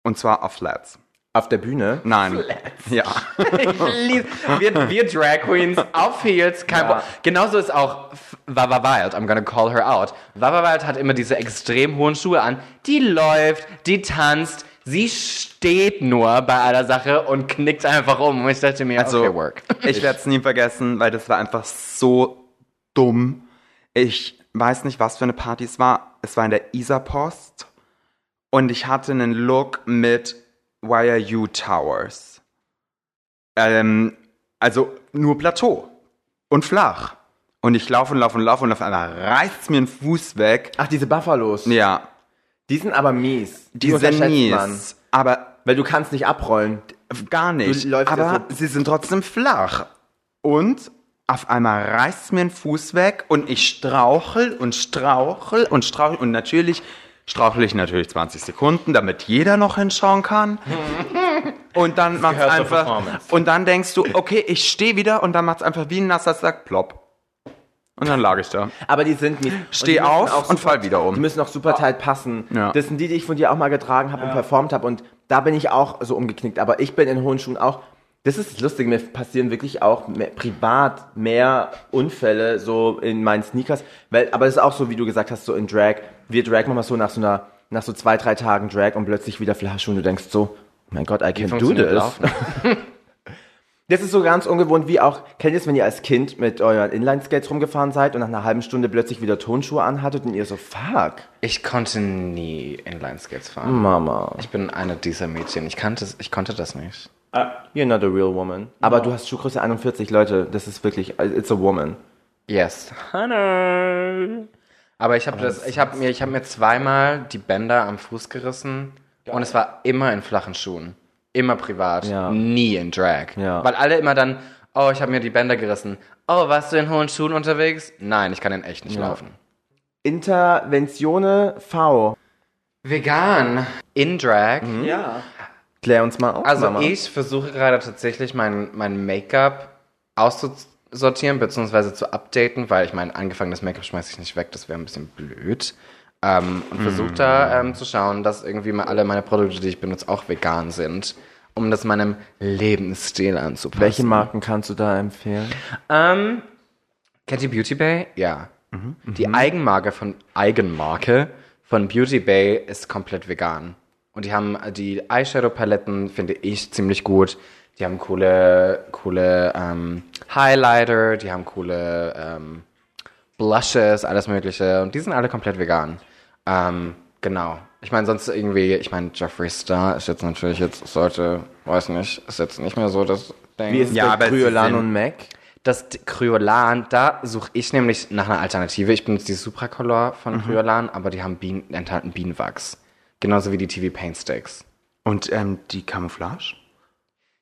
und zwar auf Flats. Auf der Bühne. Nein. Ja. [laughs] Ich lieb- wir, wir Drag Queens auf Heels, kein Ja. Genauso ist auch Vava Wild, I'm gonna call her out. Vava Wild hat immer diese extrem hohen Schuhe an. Die läuft, die tanzt, sie steht nur bei einer Sache und knickt einfach um. Und ich dachte mir, Also, okay, work. [laughs] ich werde es nie vergessen, weil das war einfach so dumm. Ich weiß nicht, was für eine Party es war. Es war in der Isar-Post und ich hatte einen Look mit YRU Towers. Ähm, also nur Plateau und flach. Und ich laufe und laufe und laufe und auf einmal reißt mir ein Fuß weg. Ach, diese Buffalos. Ja, Die sind aber mies. die sind unterschätzt mies. man. Aber Weil du kannst nicht abrollen. Gar nicht. Aber so- sie sind trotzdem flach. Und auf einmal reißt mir ein Fuß weg und ich strauchel und strauchel und strauchel. Und natürlich strauchel ich natürlich 20 Sekunden, damit jeder noch hinschauen kann. [laughs] Und dann macht's gehört zur einfach. Und dann denkst du, okay, ich stehe wieder und dann macht's einfach wie ein nasser Sack, plopp. Und dann lag ich da. Aber die sind mies. Steh Und auf auch und super- fall wieder um. Die müssen auch super tight passen. Ja. Das sind die, die ich von dir auch mal getragen habe und performt habe. Und da bin ich auch so umgeknickt. Aber ich bin in hohen Schuhen auch Das ist das Lustige, mir passieren wirklich auch mehr, privat mehr Unfälle so in meinen Sneakers. Weil, aber es ist auch so, wie du gesagt hast, so in Drag. Wir Drag manchmal so nach so einer, nach so zwei, drei Tagen Drag und plötzlich wieder Flasche und du denkst so, mein Gott, I can do this. Laufen? [laughs] [laughs] Das ist so ganz ungewohnt, wie auch, kennt ihr es, wenn ihr als Kind mit euren Inline-Skates rumgefahren seid und nach einer halben Stunde plötzlich wieder Tonschuhe anhattet und ihr so, fuck, Ich konnte nie Inline-Skates fahren. Mama, Ich bin eine dieser Mädchen. Ich, kannte, ich konnte das nicht. You're not a real woman. Aber du hast Schuhgröße 41, Leute, das ist wirklich, it's a woman. Yes. Honey. Aber ich habe das, ich habe mir, ich habe mir zweimal die Bänder am Fuß gerissen und es war immer in flachen Schuhen, immer privat, Ja. nie in Drag, Ja. weil alle immer dann, oh, ich habe mir die Bänder gerissen. Oh, warst du in hohen Schuhen unterwegs? Nein, ich kann in echt nicht Ja. laufen. Interventione V. Vegan in Drag. Ja. Klär uns mal auf, Also Mama. ich versuche gerade tatsächlich mein, mein Make-up auszusortieren bzw. zu updaten, weil ich mein angefangenes Make-up schmeiße ich nicht weg, das wäre ein bisschen blöd. Ähm, und versuche da ähm, zu schauen, dass irgendwie mal alle meine Produkte, die ich benutze, auch vegan sind, um das meinem Lebensstil anzupassen. Welche Marken kannst du da empfehlen? Ähm, kennt ihr Beauty Bay? Ja. Die Eigenmarke von Eigenmarke von Beauty Bay ist komplett vegan. Und die haben äh, die Eyeshadow-Paletten, finde ich, ziemlich gut. Die haben coole, coole ähm, Highlighter, die haben coole ähm, Blushes, alles Mögliche. Und die sind alle komplett vegan. Ähm, genau. Ich meine, sonst irgendwie, ich meine, Jeffree Star ist jetzt natürlich jetzt, sollte, weiß nicht, ist jetzt nicht mehr so das Ding. Wie ist Ja, sie Kryolan und Mac? Das Kryolan, da suche ich nämlich nach einer Alternative. Ich benutze die Supracolor von Kryolan, aber die haben Bienen, enthalten Bienenwachs. Genauso wie die TV Paint Sticks. Und ähm, die Camouflage?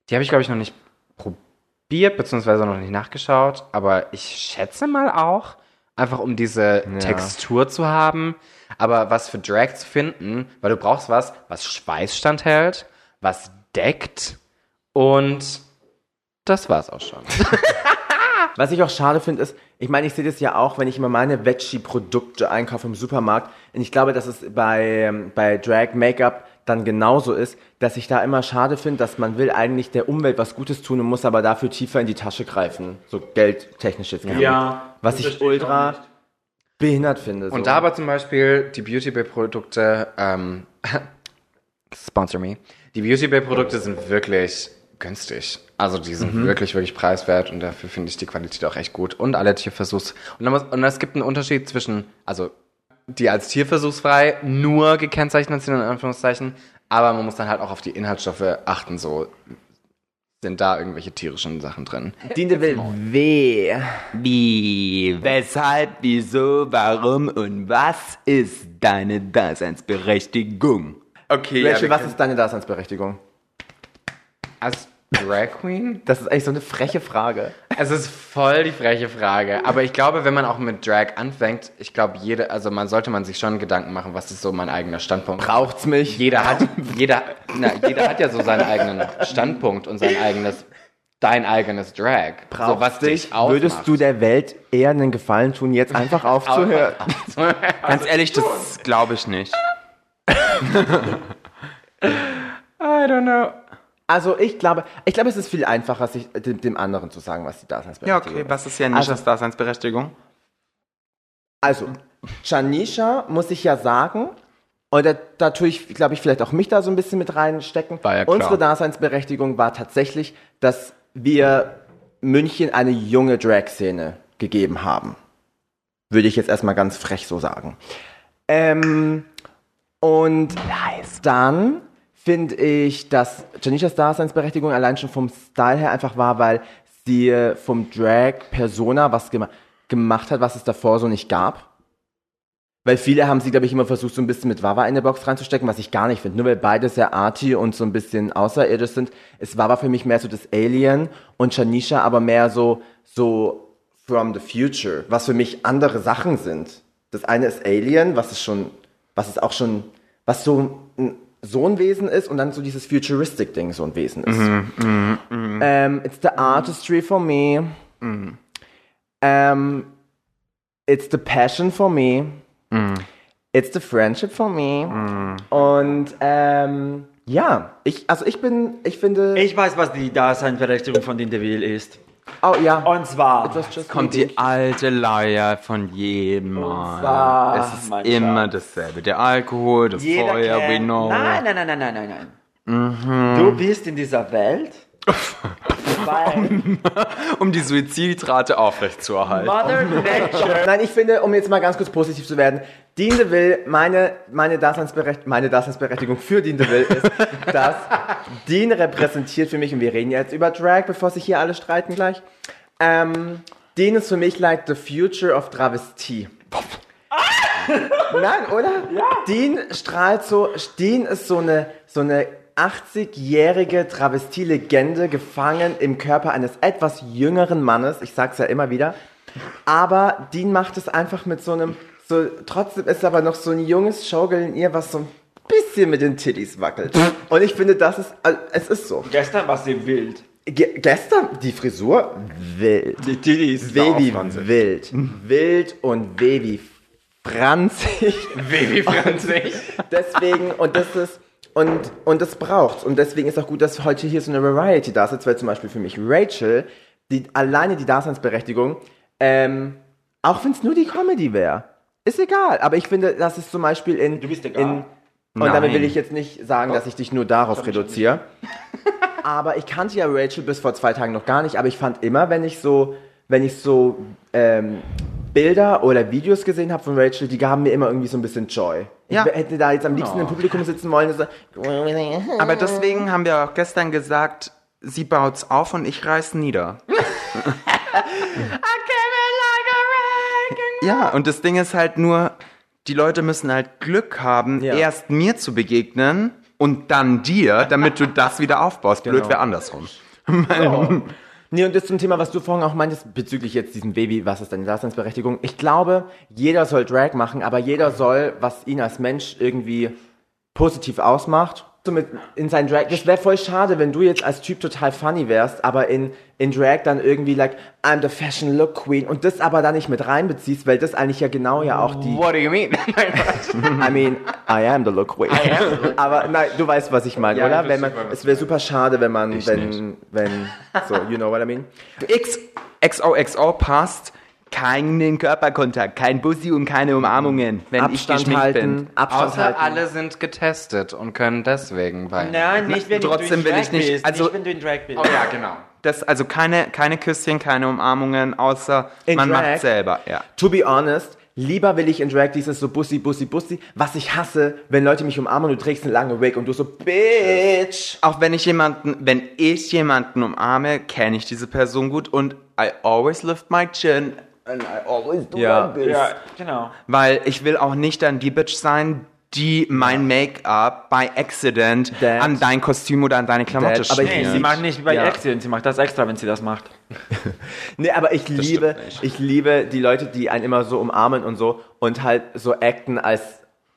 Die habe ich, glaube ich, noch nicht probiert, beziehungsweise noch nicht nachgeschaut, aber ich schätze mal auch, einfach um diese Textur zu haben, aber was für Drag zu finden, weil du brauchst was, was Schweiß standhält, was deckt und das war's auch schon. [laughs] Was ich auch schade finde, ist, ich meine, ich sehe das ja auch, wenn ich immer meine Veggie-Produkte einkaufe im Supermarkt. Und ich glaube, dass es bei, ähm, bei Drag Make-up dann genauso ist, dass ich da immer schade finde, dass man will eigentlich der Umwelt was Gutes tun und muss aber dafür tiefer in die Tasche greifen. So geldtechnisch jetzt. gesehen. Ja. Was ich ultra behindert finde. So. Und da aber zum Beispiel die Beauty Bay Produkte, ähm, [laughs] sponsor me. Die Beauty Bay Produkte sind wirklich günstig. Also die sind wirklich, wirklich preiswert und dafür finde ich die Qualität auch echt gut. Und alle Tierversuchs. Und, muss, und es gibt einen Unterschied zwischen, also die als tierversuchsfrei nur gekennzeichnet sind, in Anführungszeichen, aber man muss dann halt auch auf die Inhaltsstoffe achten, so sind da irgendwelche tierischen Sachen drin. Diente will weh. Wie, weshalb, wieso, warum und was ist deine Daseinsberechtigung? Okay, ja, Rachel, wir was ist deine Daseinsberechtigung? Als Drag Queen? Das ist eigentlich so eine freche Frage. Es ist voll die freche Frage. Aber ich glaube, wenn man auch mit Drag anfängt, ich glaube, jede, also man sollte man sich schon Gedanken machen, was ist so mein eigener Standpunkt. Braucht's mich? Jeder hat, jeder, na, jeder hat ja so seinen eigenen Standpunkt und sein eigenes, dein eigenes Drag. Braucht's so was dich dich? ausmacht. Würdest du der Welt eher einen Gefallen tun, jetzt einfach [laughs] aufzuhören? Ganz ehrlich, das glaube ich nicht. [laughs] I don't know. Also ich glaube, ich glaube, es ist viel einfacher, sich dem, dem anderen zu sagen, was die Ja, Daseinsberechtigung okay, ist. was ist ja nicht Also- das Daseinsberechtigung? Also, Janisha muss ich ja sagen, und da, da tue ich, glaube ich, vielleicht auch mich da so ein bisschen mit reinstecken. War ja klar. Unsere Daseinsberechtigung war tatsächlich, dass wir München eine junge Drag-Szene gegeben haben. Würde ich jetzt erstmal ganz frech so sagen. Ähm, und dann finde ich, dass Janishas Daseinsberechtigung allein schon vom Style her einfach war, weil sie äh, vom Drag-Persona was gema gemacht hat, was es davor so nicht gab. Weil viele haben sie, glaube ich, immer versucht, so ein bisschen mit Wawa in eine Box reinzustecken, was ich gar nicht finde. Nur weil beide sehr arty und so ein bisschen außerirdisch sind, ist Wawa für mich mehr so das Alien und Shanisha aber mehr so, so from the future, was für mich andere Sachen sind. Das eine ist Alien, was ist schon, was ist auch schon, was so ein, so ein Wesen ist und dann so dieses futuristic Ding so ein Wesen ist. Ähm, it's the artistry for me. Um, it's the passion for me. It's the friendship for me. Und ähm, Ja, ich, also ich bin, ich finde, Ich weiß, was die Daseinsberechtigung von Dean DeVille ist. Oh ja, Und zwar, Kommt die alte Leier von jedem Mal. zwar, Es ist immer Schatz. dasselbe. Der Alkohol, das jeder Feuer, we kennt. know. Nein, nein, nein, nein, nein, nein, nein. Du bist in dieser Welt, [laughs] weil Um die Suizidrate aufrechtzuerhalten. Mother Nature Nein, ich finde, um jetzt mal ganz kurz positiv zu werden, Dean DeVille, meine, meine, Daseinsberecht meine Daseinsberechtigung für Dean DeVille ist, [laughs] dass Dean repräsentiert für mich, und wir reden jetzt über Drag, bevor sich hier alle streiten gleich, ähm, Dean ist für mich like the future of Travestie. Nein, oder? Ja. Dean strahlt so, Dean ist so eine, so eine 80-jährige Travestie-Legende gefangen im Körper eines etwas jüngeren Mannes. Ich sag's ja immer wieder. Aber Dean macht es einfach mit so einem, so, trotzdem ist aber noch so ein junges Showgirl in ihr, was so ein bisschen mit den Titties wackelt. Und ich finde, das ist, also, es ist so. Gestern war sie wild. Ge gestern die Frisur wild. Die Titties. Wie wild. Wild und wie franzig. Baby Franzig. Deswegen, und das ist, und, und das braucht's. Und deswegen ist auch gut, dass heute hier so eine Variety da sitzt, weil zum Beispiel für mich Rachel, die, alleine die Daseinsberechtigung, ähm, auch wenn es nur die Comedy wäre, ist egal. Aber ich finde, das ist zum Beispiel in. Du bist egal. In, und damit will Nein. ich jetzt nicht sagen, dass ich dich nur darauf reduziere. aber ich kannte ja Rachel bis vor zwei Tagen noch gar nicht, aber ich fand immer, wenn ich so, wenn ich so ähm, Bilder oder Videos gesehen habe von Rachel, die gaben mir immer irgendwie so ein bisschen Joy. Ja. Ich hätte da jetzt am liebsten im Publikum sitzen wollen und so, Aber deswegen haben wir auch gestern gesagt, sie baut's auf und ich reiß nieder. [laughs] [laughs] ja, und das Ding ist halt nur, die Leute müssen halt Glück haben, Ja. erst mir zu begegnen und dann dir, damit du das wieder aufbaust. Blöd Genau. wäre andersrum. Nee, und das zum Thema, was du vorhin auch meintest, bezüglich jetzt diesem Baby, was ist deine Daseinsberechtigung? Ich glaube, jeder soll Drag machen, aber jeder soll, was ihn als Mensch irgendwie positiv ausmacht, so mit in sein Drag. Das wäre voll schade, wenn du jetzt als Typ total funny wärst, aber in, in Drag dann irgendwie like, I'm the Fashion Look Queen und das aber dann nicht mit reinbeziehst, weil das eigentlich ja genau ja auch die, What do you mean? [laughs] I mean, I am the Look Queen. Aber nein, du weißt, was ich meine, Ja, oder? Wenn man, es wäre super schade, wenn man, Ich wenn, nicht. wenn, so, you know what I mean? X, XOXO passt. Keinen Körperkontakt, kein Bussi und keine Umarmungen, wenn ich Abstand geschminkt halten, bin. Abstand Außer halten. alle sind getestet und können deswegen weinen. Nein, nicht wenn Trotzdem du in will Drag ich nicht- bist. also- nicht wenn du in Drag bist. Oh ja, genau. Das, also keine, keine Küsschen, keine Umarmungen, außer In man macht selber, ja. To be honest, lieber will ich in Drag dieses so Bussi, Bussi, Bussi. Was ich hasse, wenn Leute mich umarmen und du trägst eine lange Wig und du so, Bitch. Auch wenn ich jemanden, wenn ich jemanden umarme, kenne ich diese Person gut und I always lift my chin and I always do Ja. like this. Ja, genau. Weil ich will auch nicht dann die Bitch sein, die mein Make-up by accident That- an dein Kostüm oder an deine Klamotte That- aber ich- Nee, schmiert. sie macht nicht bei Ja. Accident, sie macht das extra, wenn sie das macht. [laughs] Nee, aber ich liebe, stimmt nicht. ich liebe die Leute, die einen immer so umarmen und so und halt so acten, als,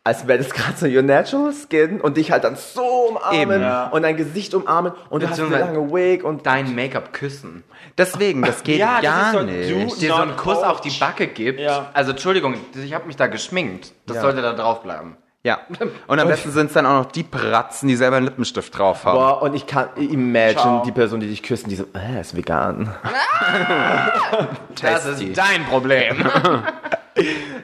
als wäre das gerade so your natural skin und dich halt dann so umarmen Eben. Ja. und dein Gesicht umarmen und du hast eine lange Wig und Dein Make-up küssen. Deswegen, das geht Ja, das gar ist so, nicht. du- Dir so einen Kuss auf die Backe gibt. Ja. Also Entschuldigung, ich habe mich da geschminkt. Das Ja. sollte da drauf bleiben. Ja. Und am besten sind es dann auch noch die Pratzen, die selber einen Lippenstift drauf haben. boah, und ich kann imagine Ciao. die Person, die dich küssen, die so, äh, ist vegan. [laughs] Das ist dein Problem. [laughs]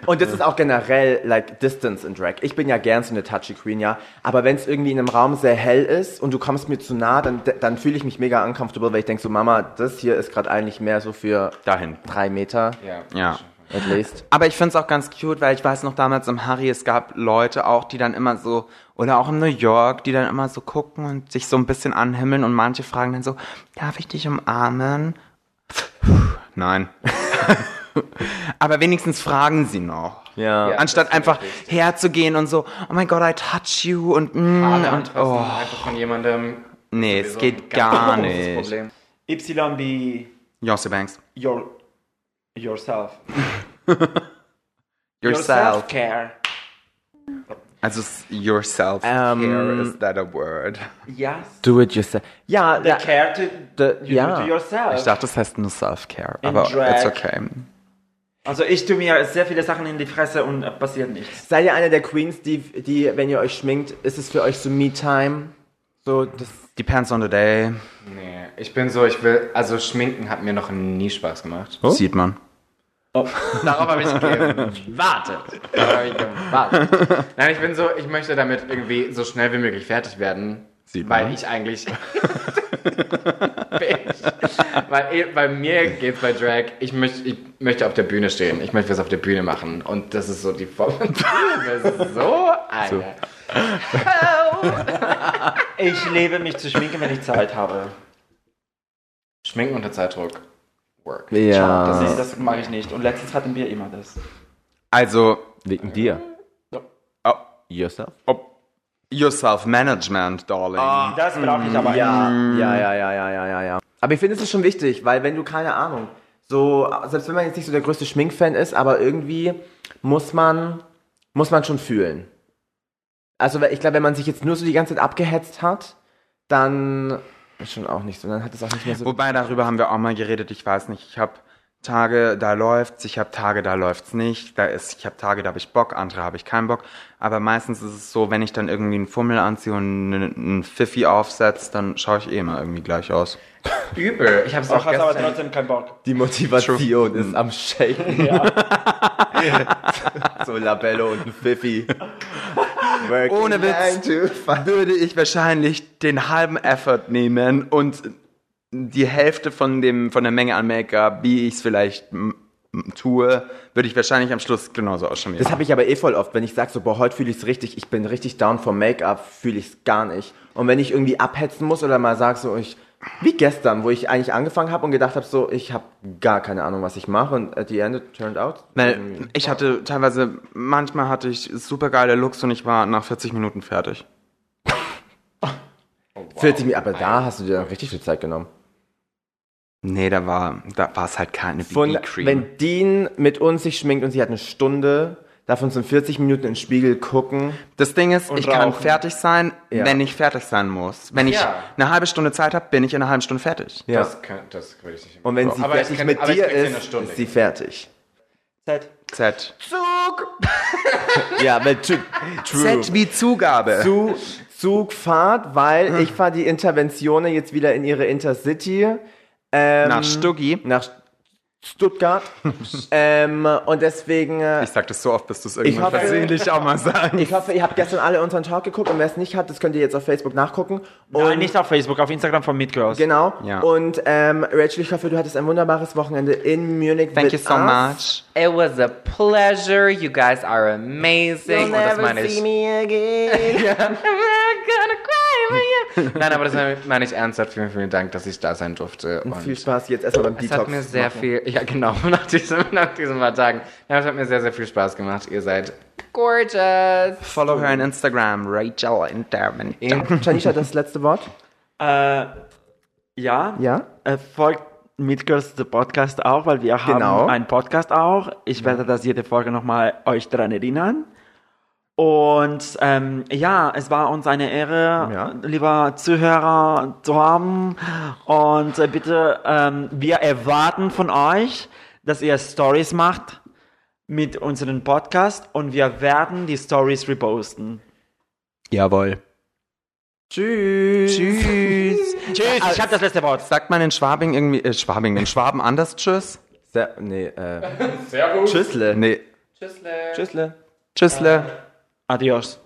Und das ist auch generell like Distance in Drag. Ich bin ja gern so eine touchy Queen, ja. Aber wenn es irgendwie in einem Raum sehr hell ist und du kommst mir zu nah, dann, dann fühle ich mich mega uncomfortable, weil ich denke so, Mama, das hier ist gerade eigentlich mehr so für Dahin. drei Meter ja. Ja. at least. Aber ich finde es auch ganz cute, weil ich weiß noch damals im Harry, es gab Leute auch, die dann immer so, oder auch in New York, die dann immer so gucken und sich so ein bisschen anhimmeln und manche fragen dann so, darf ich dich umarmen? Nein. [laughs] [laughs] Aber wenigstens fragen sie noch. Ja. Anstatt einfach herzugehen und so, oh mein Gott, I touch you und mm, und oh. einfach von jemandem. Nee, es geht gar nicht. Problem. YB Josse Banks. your, yourself. [laughs] Yourself. care. Also yourself Ähm, care, is that a word? Yes. Do it yourself. Ja, The ja. care to, The- you ja. do yourself. Ich dachte, das heißt nur Self-Care, In aber Drag. it's okay. Also ich tue mir sehr viele Sachen in die Fresse und äh, passiert nichts. Seid ihr eine der Queens, die, die, wenn ihr euch schminkt, ist es für euch so Me-Time? So, das, Depends on the day. Nee, ich bin so, ich will, also Schminken hat mir noch nie Spaß gemacht. Sieht man. [laughs] Darauf habe ich gewartet. Darauf habe ich gewartet. Nein, ich bin so, ich möchte damit irgendwie so schnell wie möglich fertig werden. Sieht weil man. ich eigentlich. [laughs] weil bei mir geht's bei Drag, ich, möcht, ich möchte auf der Bühne stehen. Ich möchte was auf der Bühne machen. Und das ist so die Form. Das ist so eine. Ich liebe mich zu schminken, wenn ich Zeit habe. Schminken unter Zeitdruck. Work. ja. Das, ist, das mache ich nicht. Und letztens hatten wir immer das. Also, Wegen dir. oh, Yourself? oh, your self-management, darling. Das brauche ich aber Ja, ja, ja, ja, ja, ja, ja, ja. Aber ich finde, es ist schon wichtig, weil wenn du keine Ahnung, so, selbst wenn man jetzt nicht so der größte Schminkfan ist, aber irgendwie muss man, muss man schon fühlen. Also, ich glaube, wenn man sich jetzt nur so die ganze Zeit abgehetzt hat, dann ist schon auch nicht so, dann hat es auch nicht mehr so. Wobei, darüber haben wir auch mal geredet. Ich weiß nicht, ich habe Tage, da läuft's, ich habe Tage, da läuft's nicht. Da ist, ich habe Tage, da habe ich Bock, andere habe ich keinen Bock. Aber meistens ist es so, wenn ich dann irgendwie einen Fummel anziehe und einen, Pfiffi aufsetze, dann schaue ich eh immer irgendwie gleich aus. [laughs] Übel. Ich habe es Auch hast aber gestern. trotzdem keinen Bock. Die Motivation ist am Shaken. [laughs] so Labello und ein Pfiffi. Working Ohne Witz. Würde ich wahrscheinlich den halben Effort nehmen und die Hälfte von dem von der Menge an Make-up, wie ich es vielleicht tue, würde ich wahrscheinlich am Schluss genauso ausschauen. Das habe ich aber eh voll oft, wenn ich sage so, boah, heute fühle ich es richtig, ich bin richtig down vom Make-up, fühle ich es gar nicht. Und wenn ich irgendwie abhetzen muss oder mal sage so, ich, wie gestern, wo ich eigentlich angefangen habe und gedacht habe so, ich habe gar keine Ahnung, was ich mache und at the end it turned out. Weil ich hatte teilweise, manchmal hatte ich super geile Looks und ich war nach 40 Minuten fertig. [laughs] 40 Minuten, aber da hast du dir dann richtig viel Zeit genommen. Nee, da war, da war es halt keine Von, BB-Cream. wenn Dean mit uns sich schminkt und sie hat eine Stunde, davon sind 40 Minuten in den Spiegel gucken. Das Ding ist, ich kann rauchen. fertig sein, Ja. wenn ich fertig sein muss. Wenn ich Ja. eine halbe Stunde Zeit habe, bin ich in einer halben Stunde fertig. Ja. Das, kann, das würde ich nicht Und wenn sie Aber fertig kann- mit dir in ist, ist sie fertig. Z. Z. [laughs] Ja, mit True. Z wie Zugabe. zu Zugfahrt, weil ich fahre die Interventionen jetzt wieder in ihre Intercity. Ähm, Nach Stuggi. Nach Stuttgart. [laughs] ähm, und deswegen, äh, Ich sag das so oft, bis du es irgendwann hoffe- versehentlich auch mal [laughs] sagst. ich hoffe, ihr habt gestern alle unseren Talk geguckt und wer es nicht hat, das könnt ihr jetzt auf Facebook nachgucken. Und Nein, nicht auf Facebook, auf Instagram von Midgirls. Genau. Ja. Und ähm, Rachel, ich hoffe, du hattest ein wunderbares Wochenende in Munich. Thank you so us. much. It was a pleasure. You guys are amazing. You'll Und das never meine see ich. me again. [laughs] I'm gonna cry for you. Nein, aber das meine ich ernsthaft. Vielen, vielen Dank, dass ich da sein durfte. Und Viel Spaß jetzt erstmal beim es Detox. hat mir sehr machen. viel, [laughs] ja genau, [laughs] nach diesen, nach diesen paar Tagen. Ja, es hat mir sehr, sehr viel Spaß gemacht. Ihr seid gorgeous. Follow her on Instagram, Rachel Interman. Janisha, das letzte Wort? [laughs] Äh, ja. Ja? Äh, folgt Midgirls the Podcast auch, weil wir Genau. haben einen Podcast auch. Ich werde das jede Folge nochmal euch daran erinnern. Und ähm, ja, es war uns eine Ehre, Ja. lieber Zuhörer zu haben. Und äh, bitte, ähm, wir erwarten von euch, dass ihr Stories macht mit unserem Podcast und wir werden die Stories reposten. Jawohl. Tschüss. Tschüss. [laughs] Tschüss, ich habe das letzte Wort. Sagt man in Schwabing irgendwie, äh, Schwabing, in Schwaben anders Tschüss? Sehr, nee, äh, Servus. Tschüssle. Nee. Tschüssle. Tschüssle. Tschüssle. Adiós.